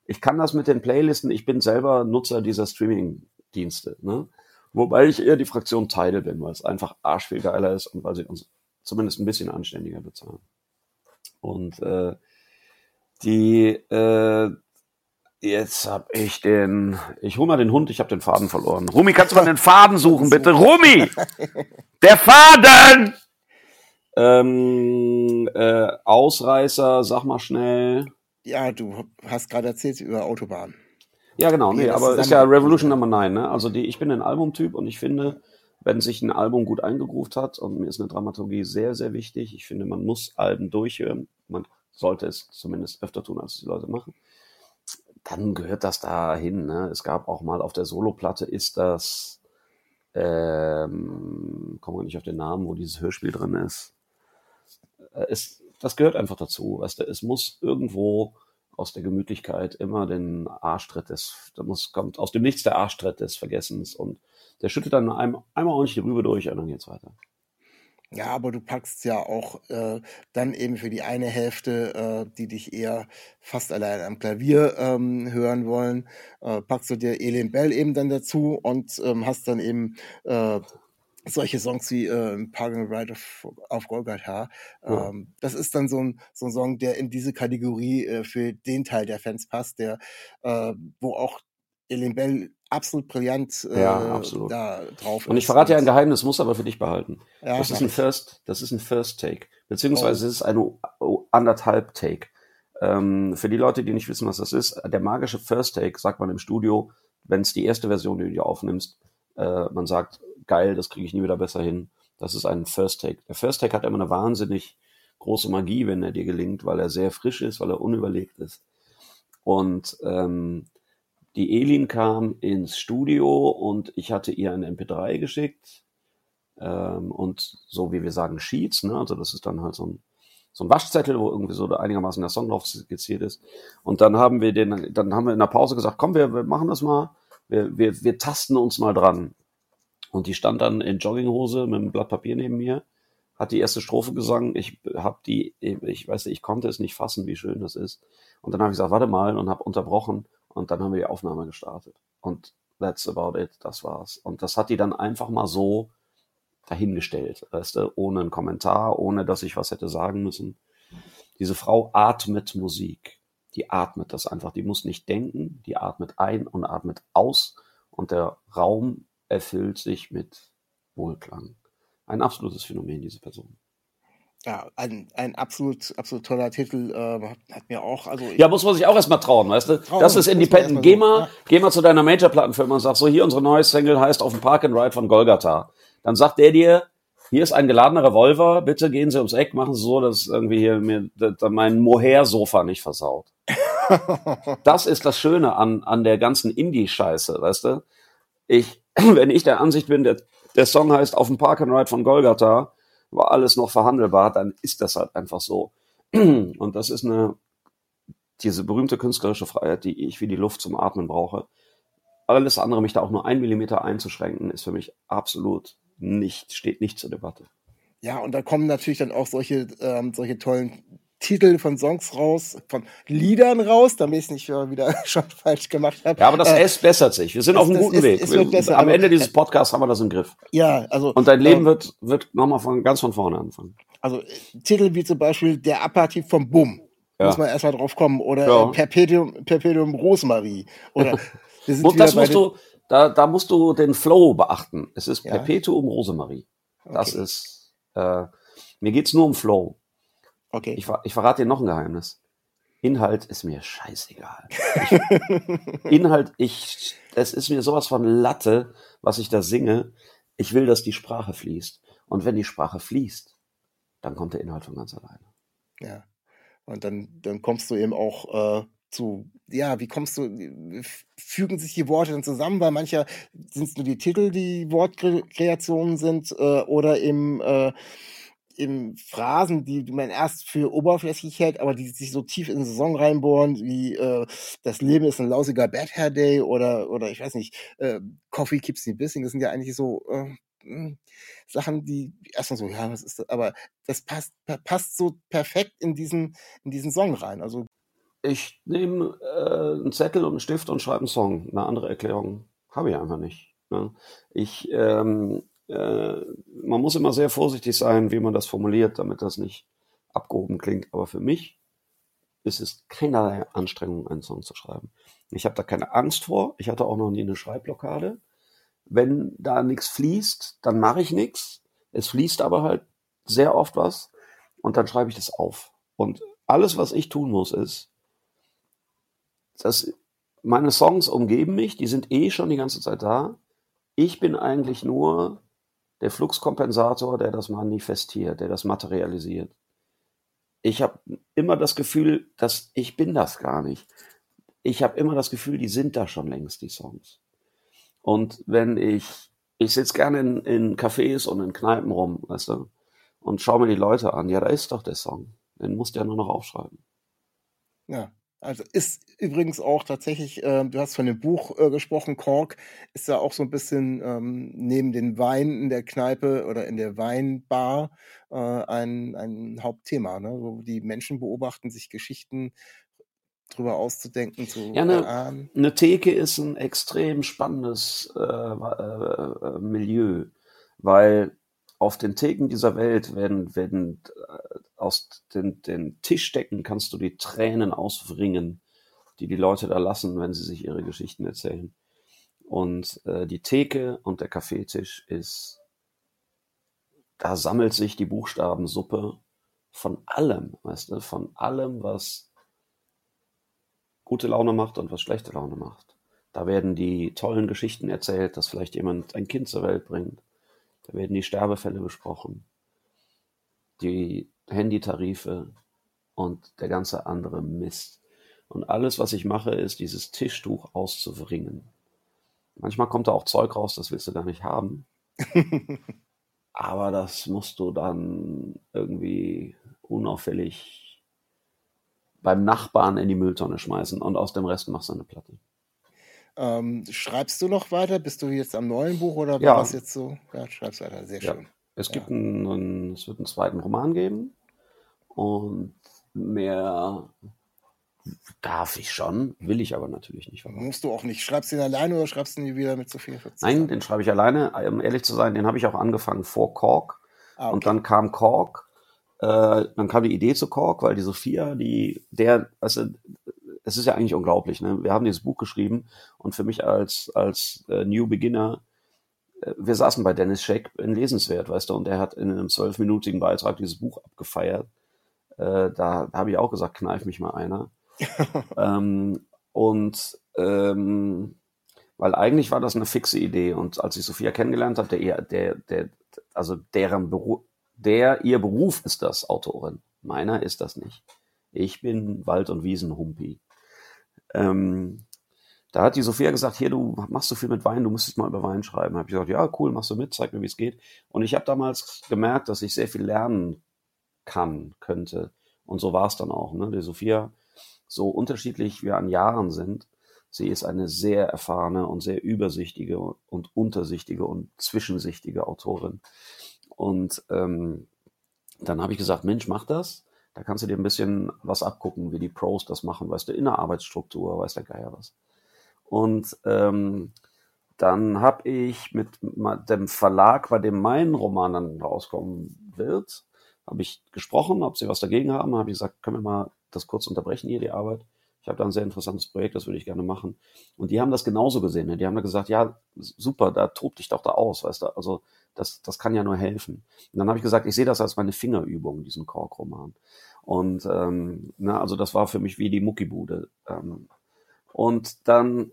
Ich kann das mit den Playlisten, ich bin selber Nutzer dieser Streaming-Dienste. Ne? Wobei ich eher die Fraktion Tidal bin, weil es einfach arsch viel geiler ist und weil sie uns zumindest ein bisschen anständiger bezahlen. Und äh, die äh, jetzt hab ich den, ich hol mal den Hund, ich habe den Faden verloren. Rumi, kannst du mal den Faden suchen, bitte? Rumi, der Faden. Ähm, äh, Ausreißer, sag mal schnell.
Ja, du hast gerade erzählt über Autobahn.
Ja, genau, nee, aber ist ja Revolution Number 9, ne? Also die, ich bin ein Albumtyp und ich finde, wenn sich ein Album gut eingegroovt hat, und mir ist eine Dramaturgie sehr, sehr wichtig, ich finde, man muss Alben durchhören, man sollte es zumindest öfter tun, als die Leute machen, dann gehört das dahin. Ne? Es gab auch mal auf der Soloplatte ist das, ähm, kommen wir nicht auf den Namen, wo dieses Hörspiel drin ist. Äh, es, das gehört einfach dazu. Weißt du, es muss irgendwo aus der Gemütlichkeit immer den Arschtritt des, da muss, kommt aus dem Nichts der Arschtritt des Vergessens und der schüttelt dann einmal, einmal ordentlich die Rübe durch und dann geht's weiter.
Ja, aber du packst ja auch äh, dann eben für die eine Hälfte, äh, die dich eher fast allein am Klavier ähm, hören wollen, äh, packst du dir Elin Bell eben dann dazu und ähm, hast dann eben äh, solche Songs wie äh, Parking Ride auf, auf Golgatha. Ja. Ähm, das ist dann so ein, so ein Song, der in diese Kategorie äh, für den Teil der Fans passt, der äh, wo auch Elin Bell absolut brillant
äh, ja, absolut. da drauf. Und ich verrate ja ein Geheimnis, muss aber für dich behalten. Ja, das ist ein First, das ist ein First Take, beziehungsweise oh. es ist eine anderthalb Take. Ähm, für die Leute, die nicht wissen, was das ist, der magische First Take sagt man im Studio, wenn es die erste Version, die du aufnimmst, äh, man sagt, geil, das kriege ich nie wieder besser hin. Das ist ein First Take. Der First Take hat immer eine wahnsinnig große Magie, wenn er dir gelingt, weil er sehr frisch ist, weil er unüberlegt ist. Und ähm, die Elin kam ins Studio und ich hatte ihr ein MP3 geschickt ähm, und so wie wir sagen Sheets, ne? also das ist dann halt so ein so ein Waschzettel, wo irgendwie so einigermaßen der Song drauf skizziert ist. Und dann haben wir den, dann haben wir in der Pause gesagt, komm, wir, wir machen das mal, wir, wir, wir tasten uns mal dran. Und die stand dann in Jogginghose mit einem Blatt Papier neben mir, hat die erste Strophe gesungen. Ich habe die, ich weiß nicht, ich konnte es nicht fassen, wie schön das ist. Und dann habe ich gesagt, warte mal und habe unterbrochen und dann haben wir die Aufnahme gestartet. Und that's about it, das war's. Und das hat die dann einfach mal so dahingestellt, weißt du, ohne einen Kommentar, ohne dass ich was hätte sagen müssen. Diese Frau atmet Musik. Die atmet das einfach. Die muss nicht denken, die atmet ein und atmet aus und der Raum erfüllt sich mit Wohlklang. Ein absolutes Phänomen, diese Person.
Ja, ein, ein absolut, absolut toller Titel, äh, hat mir auch, also.
Ja, muss man sich auch erstmal trauen, weißt du? Trauen, das ist Independent. Geh mal, ja. geh mal zu deiner Major-Plattenfirma und sag so, hier unsere neue Single heißt auf dem Park and Ride von Golgatha. Dann sagt der dir, hier ist ein geladener Revolver, bitte gehen Sie ums Eck, machen Sie so, dass irgendwie hier mir mein Moher-Sofa nicht versaut. das ist das Schöne an, an der ganzen Indie-Scheiße, weißt du? Ich, wenn ich der Ansicht bin, der, der Song heißt auf dem Park and Ride von Golgatha, war alles noch verhandelbar, dann ist das halt einfach so. Und das ist eine, diese berühmte künstlerische Freiheit, die ich wie die Luft zum Atmen brauche. Alles andere, mich da auch nur ein Millimeter einzuschränken, ist für mich absolut nicht, steht nicht zur Debatte.
Ja, und da kommen natürlich dann auch solche, ähm, solche tollen Titel von Songs raus, von Liedern raus, damit ich es nicht äh, wieder schon falsch gemacht habe.
Ja, aber das
äh,
S bessert sich. Wir sind
das-
auf einem guten
ist-
Weg.
es wird besser,
Am Ende dieses Podcasts haben wir das im Griff.
Ja, also
Und dein Leben
ähm,
wird, wird nochmal von, ganz von vorne anfangen.
Also äh, Titel wie zum Beispiel Der Aperitif vom Bumm.
Ja.
Muss man erstmal drauf kommen. Oder
Ja.
äh, Perpetuum, Perpetuum Rosmarie. Oder
Und das musst du, da, da musst du den Flow beachten. Es ist
Ja.
Perpetuum Rosemarie. Das
Okay.
ist, äh, mir geht's nur um Flow.
Okay.
Ich, ich verrate dir noch ein Geheimnis. Inhalt ist mir scheißegal. Ich, Inhalt, ich, es ist mir sowas von Latte, was ich da singe. Ich will, dass die Sprache fließt. Und wenn die Sprache fließt, dann kommt der Inhalt von ganz alleine.
Ja. Und dann, dann kommst du eben auch äh, zu, ja, wie kommst du, fügen sich die Worte dann zusammen, weil mancher sind es nur die Titel, die Wortkreationen sind, äh, oder eben, äh, eben Phrasen, die man erst für oberflächlich hält, aber die sich so tief in den Song reinbohren, wie äh, das Leben ist ein lausiger Bad Hair Day oder, oder ich weiß nicht, äh, Coffee keeps me busy. Das sind ja eigentlich so äh, mh, Sachen, die erstmal so, ja, was ist das? Aber das passt, pa- passt so perfekt in diesen, in diesen Song rein. Also,
Ich nehme äh, einen Zettel und einen Stift und schreibe einen Song. Eine andere Erklärung habe ich einfach nicht. Ne? Ich, ähm, äh, man muss immer sehr vorsichtig sein, wie man das formuliert, damit das nicht abgehoben klingt. Aber für mich ist es keinerlei Anstrengung, einen Song zu schreiben. Ich habe da keine Angst vor. Ich hatte auch noch nie eine Schreibblockade. Wenn da nichts fließt, dann mache ich nichts. Es fließt aber halt sehr oft was und dann schreibe ich das auf. Und alles, was ich tun muss, ist, dass meine Songs umgeben mich, die sind eh schon die ganze Zeit da. Ich bin eigentlich nur der Fluxkompensator, der das manifestiert, der das materialisiert. Ich habe immer das Gefühl, dass ich bin das gar nicht. Ich habe immer das Gefühl, die sind da schon längst, die Songs. Und wenn ich, ich sitze gerne in, in Cafés und in Kneipen rum, weißt du, und schaue mir die Leute an, ja, da ist doch der Song. Den musst du ja nur noch aufschreiben.
ja. Also ist übrigens auch tatsächlich, äh, du hast von dem Buch äh, gesprochen, Kork, ist ja auch so ein bisschen ähm, neben den Wein in der Kneipe oder in der Weinbar äh, ein, ein Hauptthema, ne? wo die Menschen beobachten, sich Geschichten drüber auszudenken, zu
Ja, ne-
erahnen.
Eine Theke ist ein extrem spannendes äh, äh, Milieu, weil auf den Theken dieser Welt werden, werden äh, aus den, den Tischdecken kannst du die Tränen auswringen, die die Leute da lassen, wenn sie sich ihre Geschichten erzählen. Und äh, die Theke und der Kaffeetisch ist, da sammelt sich die Buchstabensuppe von allem, weißt du, von allem, was gute Laune macht und was schlechte Laune macht. Da werden die tollen Geschichten erzählt, dass vielleicht jemand ein Kind zur Welt bringt. Da werden die Sterbefälle besprochen, die Handytarife und der ganze andere Mist. Und alles, was ich mache, ist dieses Tischtuch auszuwringen. Manchmal kommt da auch Zeug raus, das willst du gar nicht haben. Aber das musst du dann irgendwie unauffällig beim Nachbarn in die Mülltonne schmeißen und aus dem Rest machst du eine Platte.
Ähm, schreibst du noch weiter? Bist du jetzt am neuen Buch oder war
Ja.
das jetzt so? Ja, schreibst weiter, sehr
Ja.
schön.
Es gibt einen, einen, es wird einen zweiten Roman geben und mehr darf ich schon, will ich aber natürlich nicht verraten.
Musst du auch nicht. Schreibst du ihn alleine oder schreibst du ihn wieder mit Sophia?
Nein, den schreibe ich alleine. Um ehrlich zu sein, den habe ich auch angefangen vor Kork.
Ah, okay.
Und dann kam Kork, äh, dann kam die Idee zu Kork, weil die Sophia, die, der, also, es ist ja eigentlich unglaublich, ne? Wir haben dieses Buch geschrieben und für mich als, als äh, New Beginner, äh, wir saßen bei Dennis Scheck in Lesenswert, weißt du, und der hat in einem zwölfminütigen Beitrag dieses Buch abgefeiert. Äh, da habe ich auch gesagt, kneif mich mal einer. ähm, und ähm, weil eigentlich war das eine fixe Idee. Und als ich Sophia kennengelernt habe, der, der, der, also deren Beruf, der, ihr Beruf ist das, Autorin. Meiner ist das nicht. Ich bin Wald- und Wiesenhumpi. Ähm, da hat die Sophia gesagt, hier, du machst so viel mit Wein, du müsstest mal über Wein schreiben. Habe ich gesagt, ja, cool, machst du mit, zeig mir, wie es geht. Und ich habe damals gemerkt, dass ich sehr viel lernen kann, könnte. Und so war es dann auch. Ne? Die Sophia, so unterschiedlich wir an Jahren sind, sie ist eine sehr erfahrene und sehr übersichtige und untersichtige und zwischensichtige Autorin. Und ähm, dann habe ich gesagt, Mensch, mach das. Da kannst du dir ein bisschen was abgucken, wie die Pros das machen, weißt du, in der Arbeitsstruktur, weiß der Geier was. Und ähm, dann habe ich mit dem Verlag, bei dem mein Roman dann rauskommen wird, habe ich gesprochen, ob sie was dagegen haben. habe ich gesagt, können wir mal das kurz unterbrechen hier, die Arbeit. Ich habe da ein sehr interessantes Projekt, das würde ich gerne machen. Und die haben das genauso gesehen. Ne? Die haben da gesagt, ja, super, da tob dich doch da aus, weißt du. Also das, das kann ja nur helfen. Und dann habe ich gesagt, ich sehe das als meine Fingerübung, diesen Kork-Roman. Und ähm, na, also das war für mich wie die Muckibude. Ähm, und dann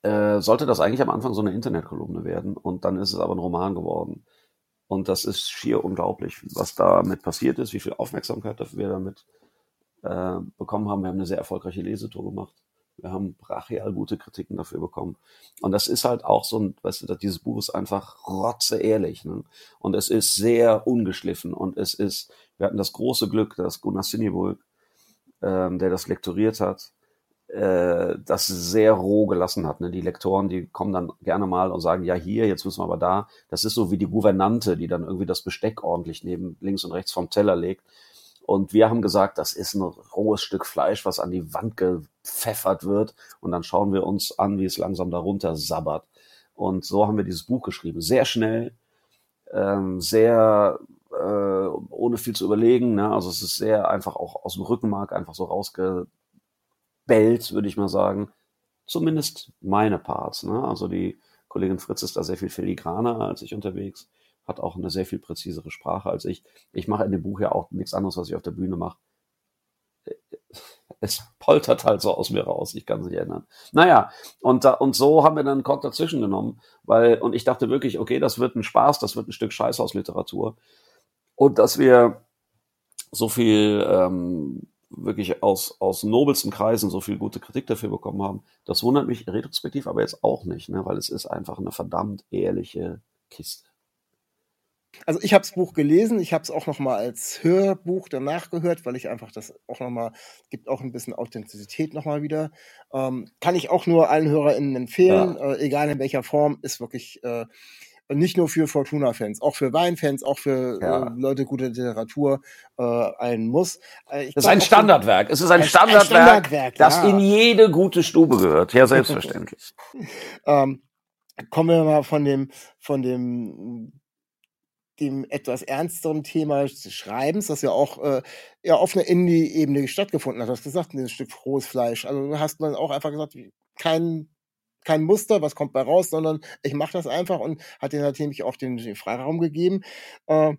äh, sollte das eigentlich am Anfang so eine Internetkolumne werden. Und dann ist es aber ein Roman geworden. Und das ist schier unglaublich, was damit passiert ist, wie viel Aufmerksamkeit wir damit äh, bekommen haben. Wir haben eine sehr erfolgreiche Lesetour gemacht. Wir haben brachial gute Kritiken dafür bekommen. Und das ist halt auch so ein, weißt du, dieses Buch ist einfach rotze ehrlich. Ne? Und es ist sehr ungeschliffen. Und es ist, wir hatten das große Glück, dass Gunnar Sinibulk, ähm, der das lektoriert hat, äh, das sehr roh gelassen hat. Ne? Die Lektoren, die kommen dann gerne mal und sagen, ja hier, jetzt müssen wir aber da. Das ist so wie die Gouvernante, die dann irgendwie das Besteck ordentlich neben links und rechts vom Teller legt. Und wir haben gesagt, das ist ein rohes Stück Fleisch, was an die Wand gepfeffert wird. Und dann schauen wir uns an, wie es langsam darunter sabbert. Und so haben wir dieses Buch geschrieben. Sehr schnell, ähm, sehr äh, ohne viel zu überlegen. Ne? Also es ist sehr einfach auch aus dem Rückenmark einfach so rausgebellt, würde ich mal sagen. Zumindest meine Parts. Ne? Also die Kollegin Fritz ist da sehr viel filigraner als ich unterwegs hat auch eine sehr viel präzisere Sprache als ich. Ich mache in dem Buch ja auch nichts anderes, was ich auf der Bühne mache. Es poltert halt so aus mir raus, ich kann es nicht ändern. Naja, und, da, und so haben wir dann einen Kork dazwischen genommen, weil, und ich dachte wirklich, okay, das wird ein Spaß, das wird ein Stück Scheißhausliteratur. Und dass wir so viel ähm, wirklich aus, aus nobelsten Kreisen so viel gute Kritik dafür bekommen haben, das wundert mich retrospektiv aber jetzt auch nicht, ne, weil es ist einfach eine verdammt ehrliche Kiste.
Also ich habe das Buch gelesen, ich habe es auch noch mal als Hörbuch danach gehört, weil ich einfach das auch noch mal gibt auch ein bisschen Authentizität noch mal wieder. Ähm, kann ich auch nur allen HörerInnen empfehlen, ja. äh, egal in welcher Form, ist wirklich äh, nicht nur für Fortuna-Fans, auch für Wein-Fans, auch für ja. äh, Leute gute Literatur äh, ein Muss.
Äh, das ist ein Standardwerk. Es ist ein, ein Standardwerk, Standardwerk das ja. in jede gute Stube gehört. Ja, selbstverständlich.
ähm, kommen wir mal von dem von dem dem etwas ernsteren Thema des Schreibens, das ja auch äh, ja, auf einer Indie-Ebene stattgefunden hat. Du hast gesagt, ein Stück frohes Fleisch. Also du hast man auch einfach gesagt, kein, kein Muster, was kommt bei raus, sondern ich mache das einfach und hat den natürlich auch den, den Freiraum gegeben. Äh,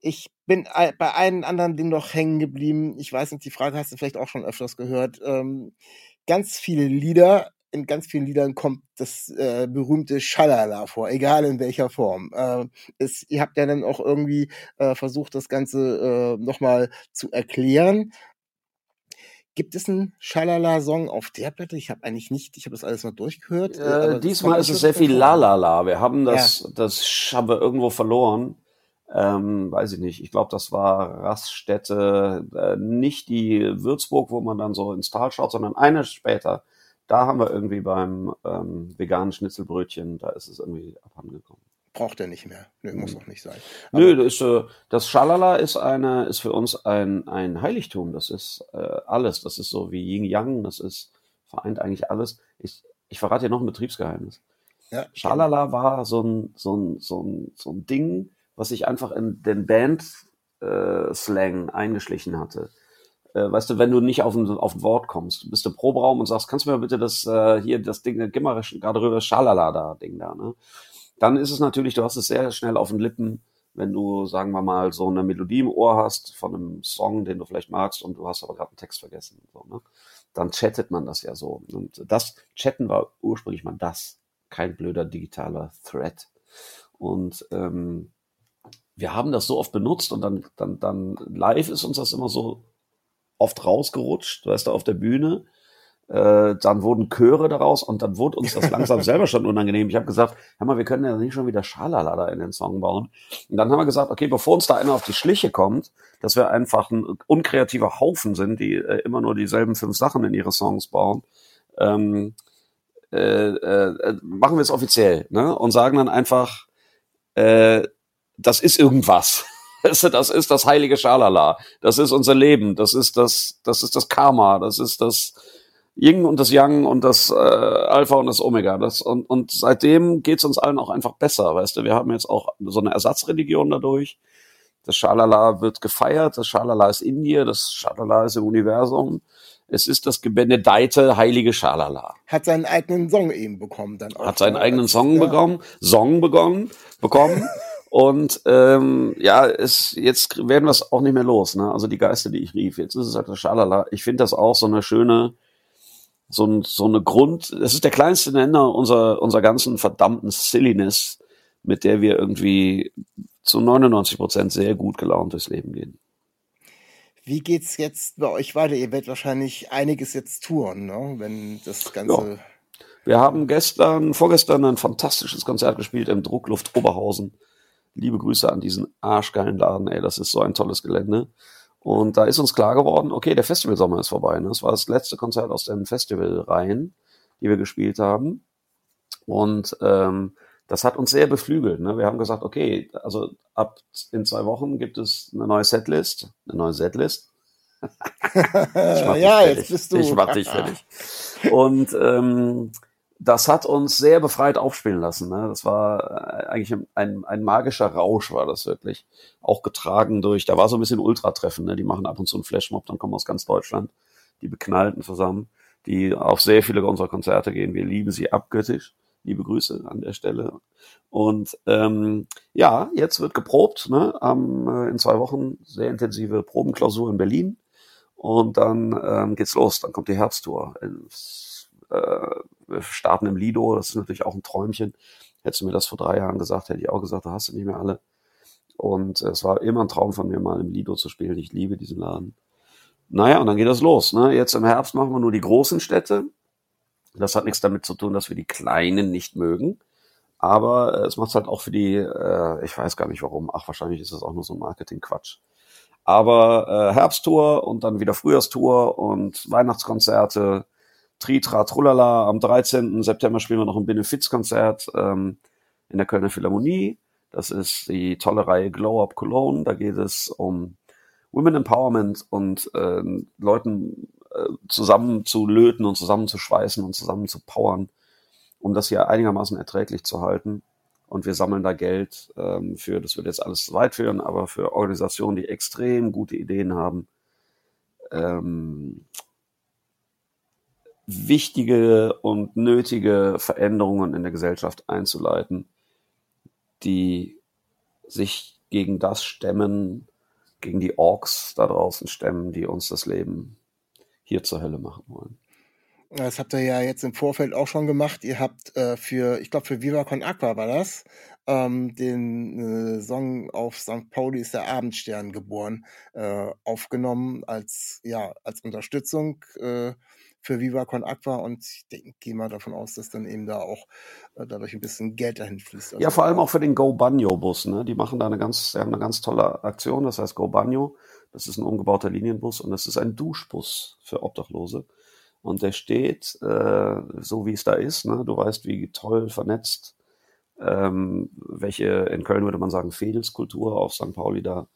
ich bin bei einem anderen Ding noch hängen geblieben. Ich weiß nicht, die Frage hast du vielleicht auch schon öfters gehört. Ähm, ganz viele Lieder in ganz vielen Liedern kommt das äh, berühmte Schalala vor, egal in welcher Form. Äh, es, ihr habt ja dann auch irgendwie äh, versucht, das Ganze äh, nochmal zu erklären. Gibt es einen Schalala-Song auf der Platte? Ich habe eigentlich nicht, ich habe das alles mal durchgehört.
Äh, diesmal ist es sehr viel Lalala. Wir haben das, ja. das haben wir irgendwo verloren. Ähm, weiß ich nicht. Ich glaube, das war Raststätte, äh, nicht die Würzburg, wo man dann so ins Tal schaut, sondern eine später da haben wir irgendwie beim ähm, veganen Schnitzelbrötchen, da ist es irgendwie abhandengekommen.
Braucht er nicht mehr. Nö, muss auch nicht sein.
Aber Nö, das, ist, äh, das Schalala ist eine, ist für uns ein, ein Heiligtum. Das ist äh, alles. Das ist so wie Yin Yang. Das ist, vereint eigentlich alles. Ich, ich verrate dir noch ein Betriebsgeheimnis. Ja, Schalala war so ein, so ein, so ein, so ein Ding, was sich einfach in den Band-Slang äh, eingeschlichen hatte äh, weißt du, wenn du nicht auf ein, auf ein Wort kommst, bist du Proberaum und sagst, kannst du mir bitte das äh, hier, das Ding, gib mal gerade rüber, Schalala da, Ding da, ne? Dann ist es natürlich, du hast es sehr schnell auf den Lippen, wenn du, sagen wir mal, so eine Melodie im Ohr hast von einem Song, den du vielleicht magst und du hast aber gerade einen Text vergessen, so, ne? Dann chattet man das ja so. Und das Chatten war ursprünglich mal das, kein blöder digitaler Thread. Und ähm, wir haben das so oft benutzt und dann, dann, dann live ist uns das immer so oft rausgerutscht, weißt du, auf der Bühne. Äh, dann wurden Chöre daraus und dann wurde uns das langsam selber schon unangenehm. Ich habe gesagt, hör mal, wir können ja nicht schon wieder Schalala da in den Song bauen. Und dann haben wir gesagt, okay, bevor uns da einer auf die Schliche kommt, dass wir einfach ein unkreativer Haufen sind, die äh, immer nur dieselben fünf Sachen in ihre Songs bauen, ähm, äh, äh, machen wir es offiziell ne? und sagen dann einfach, äh, das ist irgendwas. Das ist das heilige Schalala. Das ist unser Leben. Das ist das, das ist das Karma. Das ist das Ying und das Yang und das äh, Alpha und das Omega. Das, und, und seitdem geht's uns allen auch einfach besser, weißt du. Wir haben jetzt auch so eine Ersatzreligion dadurch. Das Schalala wird gefeiert, das Schalala ist in dir, das Schalala ist im Universum. Es ist das gebenedeite heilige Schalala.
Hat seinen eigenen Song eben bekommen dann
auch. Hat seinen ne? eigenen Song ja. bekommen, Song begonnen, bekommen. Und ähm, ja, es, jetzt werden wir es auch nicht mehr los. Ne? Also die Geister, die ich rief, jetzt ist es halt das Schalala. Ich finde das auch so eine schöne, so, ein, so eine Grund, es ist der kleinste Nenner unserer, unserer ganzen verdammten Silliness, mit der wir irgendwie zu 99 Prozent sehr gut gelaunt durchs Leben gehen.
Wie geht's jetzt bei euch weiter? Ihr werdet wahrscheinlich einiges jetzt touren, ne? wenn das Ganze. Ja.
Wir haben gestern, vorgestern ein fantastisches Konzert gespielt im Druckluft Oberhausen. Liebe Grüße an diesen arschgeilen Laden, ey, das ist so ein tolles Gelände. Und da ist uns klar geworden, okay, der Festivalsommer ist vorbei. Ne? Das war das letzte Konzert aus den Festivalreihen, die wir gespielt haben. Und ähm, das hat uns sehr beflügelt. Ne? Wir haben gesagt, okay, also ab in zwei Wochen gibt es eine neue Setlist, eine neue Setlist.
ja, jetzt bist du.
Ich mach dich fertig. Und ähm, das hat uns sehr befreit aufspielen lassen. Ne? Das war äh, eigentlich ein, ein magischer Rausch, war das wirklich. Auch getragen durch, da war so ein bisschen Ultratreffen, ne? die machen ab und zu einen Flashmob, dann kommen aus ganz Deutschland die Beknallten zusammen, die auf sehr viele unserer Konzerte gehen. Wir lieben sie abgöttisch. Liebe Grüße an der Stelle. Und ähm, ja, jetzt wird geprobt, ne? Am, äh, in zwei Wochen sehr intensive Probenklausur in Berlin. Und dann ähm, geht's los, dann kommt die Herbsttour. Ins, wir starten im Lido, das ist natürlich auch ein Träumchen. Hättest du mir das vor drei Jahren gesagt, hätte ich auch gesagt, da hast du nicht mehr alle. Und es war immer ein Traum von mir, mal im Lido zu spielen. Ich liebe diesen Laden. Naja, und dann geht das los. Ne? Jetzt im Herbst machen wir nur die großen Städte. Das hat nichts damit zu tun, dass wir die kleinen nicht mögen. Aber äh, es macht halt auch für die, äh, ich weiß gar nicht warum, ach, wahrscheinlich ist es auch nur so ein Marketing-Quatsch. Aber äh, Herbsttour und dann wieder Frühjahrstour und Weihnachtskonzerte Tritra Trullala. Am 13. September spielen wir noch ein Benefizkonzert ähm, in der Kölner Philharmonie. Das ist die tolle Reihe Glow Up Cologne. Da geht es um Women Empowerment und äh, Leuten äh, zusammen zu löten und zusammen zu schweißen und zusammen zu powern, um das hier einigermaßen erträglich zu halten. Und wir sammeln da Geld ähm, für, das wird jetzt alles zu weit führen, aber für Organisationen, die extrem gute Ideen haben, ähm, wichtige und nötige Veränderungen in der Gesellschaft einzuleiten, die sich gegen das stemmen, gegen die Orks da draußen stemmen, die uns das Leben hier zur Hölle machen wollen.
Das habt ihr ja jetzt im Vorfeld auch schon gemacht. Ihr habt äh, für, ich glaube für Viva Con Aqua war das, ähm, den äh, Song auf St. Pauli ist der Abendstern geboren, äh, aufgenommen als, ja, als Unterstützung äh, für Viva Con Aqua und ich denke, gehe mal davon aus, dass dann eben da auch äh, dadurch ein bisschen Geld dahin fließt.
Also ja, vor allem auch für den Go Banjo Bus, ne? Die machen da eine ganz, haben eine ganz tolle Aktion, das heißt Go Banjo. Das ist ein umgebauter Linienbus und das ist ein Duschbus für Obdachlose. Und der steht, äh, so wie es da ist, ne? Du weißt, wie toll vernetzt, ähm, welche, in Köln würde man sagen, Fedelskultur auf St. Pauli da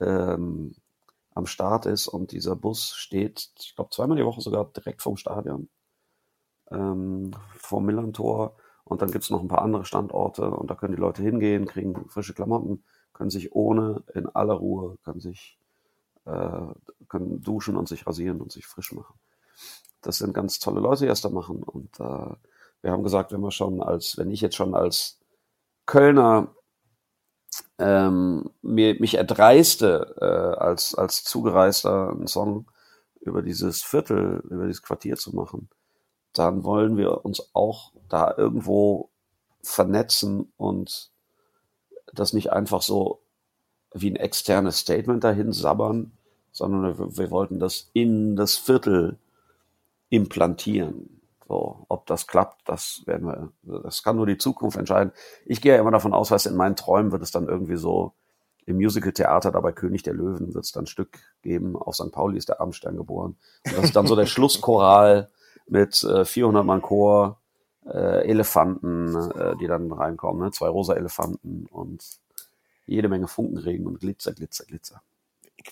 ähm, am Start ist und dieser Bus steht, ich glaube, zweimal die Woche sogar direkt vom Stadion, ähm, vom Millantor. Und dann gibt's noch ein paar andere Standorte und da können die Leute hingehen, kriegen frische Klamotten, können sich ohne, in aller Ruhe, können sich, äh, können duschen und sich rasieren und sich frisch machen. Das sind ganz tolle Leute, die das da machen. Und äh, wir haben gesagt, wenn wir schon als, wenn ich jetzt schon als Kölner ähm, mir, mich erdreiste, äh, als, als Zugereister einen Song über dieses Viertel, über dieses Quartier zu machen, dann wollen wir uns auch da irgendwo vernetzen und das nicht einfach so wie ein externes Statement dahin sabbern, sondern wir, wir wollten das in das Viertel implantieren. So, ob das klappt, das werden wir, das kann nur die Zukunft entscheiden. Ich gehe ja immer davon aus, was in meinen Träumen wird es dann irgendwie so im Musical-Theater, dabei König der Löwen, wird es dann ein Stück geben. Auf St. Pauli ist der Abendstern geboren. Und das ist dann so der Schlusschoral mit äh, 400 Mann Chor, äh, Elefanten, äh, die dann reinkommen, ne? zwei rosa Elefanten und jede Menge Funkenregen und Glitzer, Glitzer, Glitzer.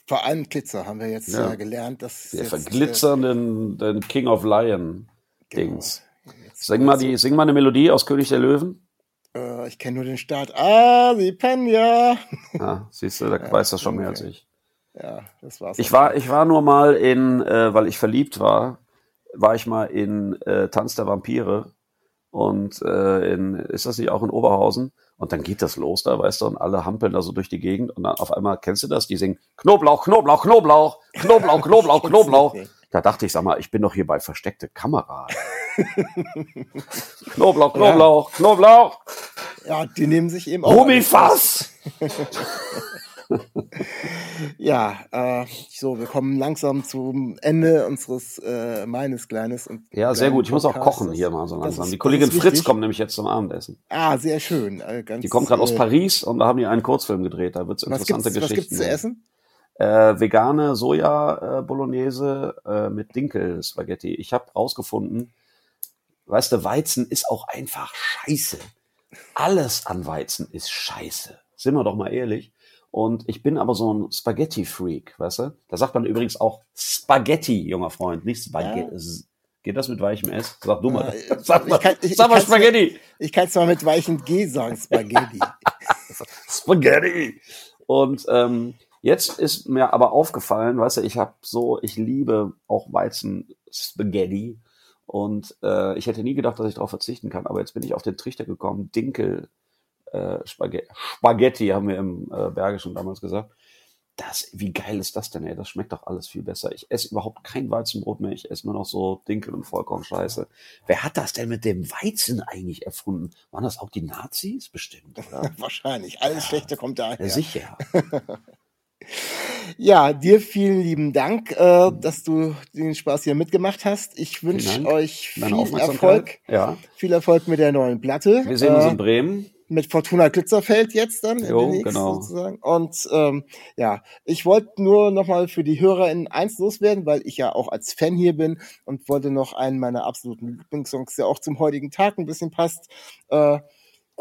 Vor allem Glitzer haben wir jetzt
Ja.
ja. gelernt. Dass
Der
jetzt,
verglitzernden den King of Lion Dings.
Jetzt-
Sing mal die, sing mal eine Melodie aus König der Löwen.
Äh, ich kenne nur den Start. Ah, sie pennen ja.
Ja, siehst du, da weiß das schon mehr als
okay.
ich.
Ja, das war's.
Ich war, ich war nur mal in, äh, weil ich verliebt war, war ich mal in äh, Tanz der Vampire und äh, in, ist das nicht auch in Oberhausen? Und dann geht das los da, weißt du, und alle hampeln da so durch die Gegend und dann auf einmal, kennst du das? Die singen Knoblauch, Knoblauch, Knoblauch, Knoblauch, Knoblauch, Knoblauch.
nicht.
Da dachte ich, sag mal, ich bin doch hier bei versteckte Kamera. Knoblauch, Knoblauch, Knoblauch,
Ja, die nehmen sich eben auch.
Rumifass.
Ja, äh, so, wir kommen langsam zum Ende unseres äh, meines kleines und
Ja, sehr gut. Ich muss auch kochen hier mal so langsam.
ist-
Die Kollegin Fritz
wichtig.
kommt nämlich jetzt zum Abendessen.
Ah, sehr schön. Äh, ganz,
Die kommt gerade aus
äh,
Paris und da haben die einen Kurzfilm gedreht. Da wird es
Was
interessante
was
Geschichten.
gibt's zu essen?
Äh, vegane Soja äh, Bolognese äh, mit Dinkel Spaghetti. Ich habe rausgefunden, weißt du, Weizen ist auch einfach scheiße. Alles an Weizen ist scheiße. Sind wir doch mal ehrlich. Und ich bin aber so ein Spaghetti-Freak, weißt du? Da sagt man übrigens auch Spaghetti, junger Freund, nicht Spaghetti. Geht das mit weichem S? Sag du mal.
Ja,
Sag mal,
ich kann- ich-
sag mal
ich
Spaghetti.
Ich kann zwar mit weichen G sagen, Spaghetti.
Spaghetti. Und ähm, jetzt ist mir aber aufgefallen, weißt du, ich habe so, ich liebe auch Weizen Spaghetti und äh, ich hätte nie gedacht, dass ich darauf verzichten kann, aber jetzt bin ich auf den Trichter gekommen, Dinkel äh, Spaghetti, Spaghetti haben wir im äh, Bergischen damals gesagt. Das, wie geil ist das denn, ey? Das schmeckt doch alles viel besser. Ich esse überhaupt kein Weizenbrot mehr. Ich esse nur noch so Dinkel und Vollkornscheiße. Wer hat das denn mit dem Weizen eigentlich erfunden? Waren das auch die Nazis? Bestimmt, oder?
Wahrscheinlich. Alles Schlechte kommt daher.
Ja, sicher.
Ja, dir vielen lieben Dank, äh, dass du den Spaß hier mitgemacht hast. Ich wünsche euch viel. Erfolg.
Ja.
Viel Erfolg mit der neuen Platte.
Wir sehen uns
Äh,
in Bremen.
mit Fortuna Glitzerfeld jetzt dann
Jo, genau.
sozusagen. Und ähm, ja, ich wollte nur nochmal für die HörerInnen eins loswerden, weil ich ja auch als Fan hier bin und wollte noch einen meiner absoluten Lieblingssongs, der auch zum heutigen Tag ein bisschen passt, äh,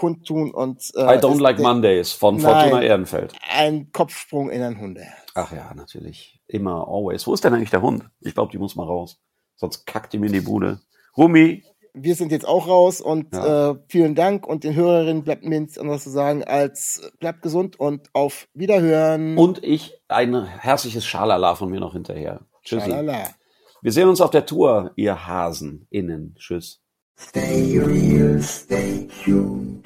kundtun und äh,
I don't like Mondays von
Nein.
Fortuna Ehrenfeld.
ein Kopfsprung in ein Hunde.
Ach ja, natürlich. Immer, always. Wo ist denn eigentlich der Hund? Ich glaube, die muss mal raus. Sonst kackt die mir in die Bude. Rumi,
Wir sind jetzt auch raus und
Ja.
äh, vielen Dank und den Hörerinnen bleibt mir nichts anderes zu sagen als bleibt gesund und auf Wiederhören.
und ich ein herzliches Schalala von mir noch hinterher. Tschüssi.
Schalala.
Wir sehen uns auf der Tour, ihr Hasen innen. Tschüss.
Stay real, stay tuned.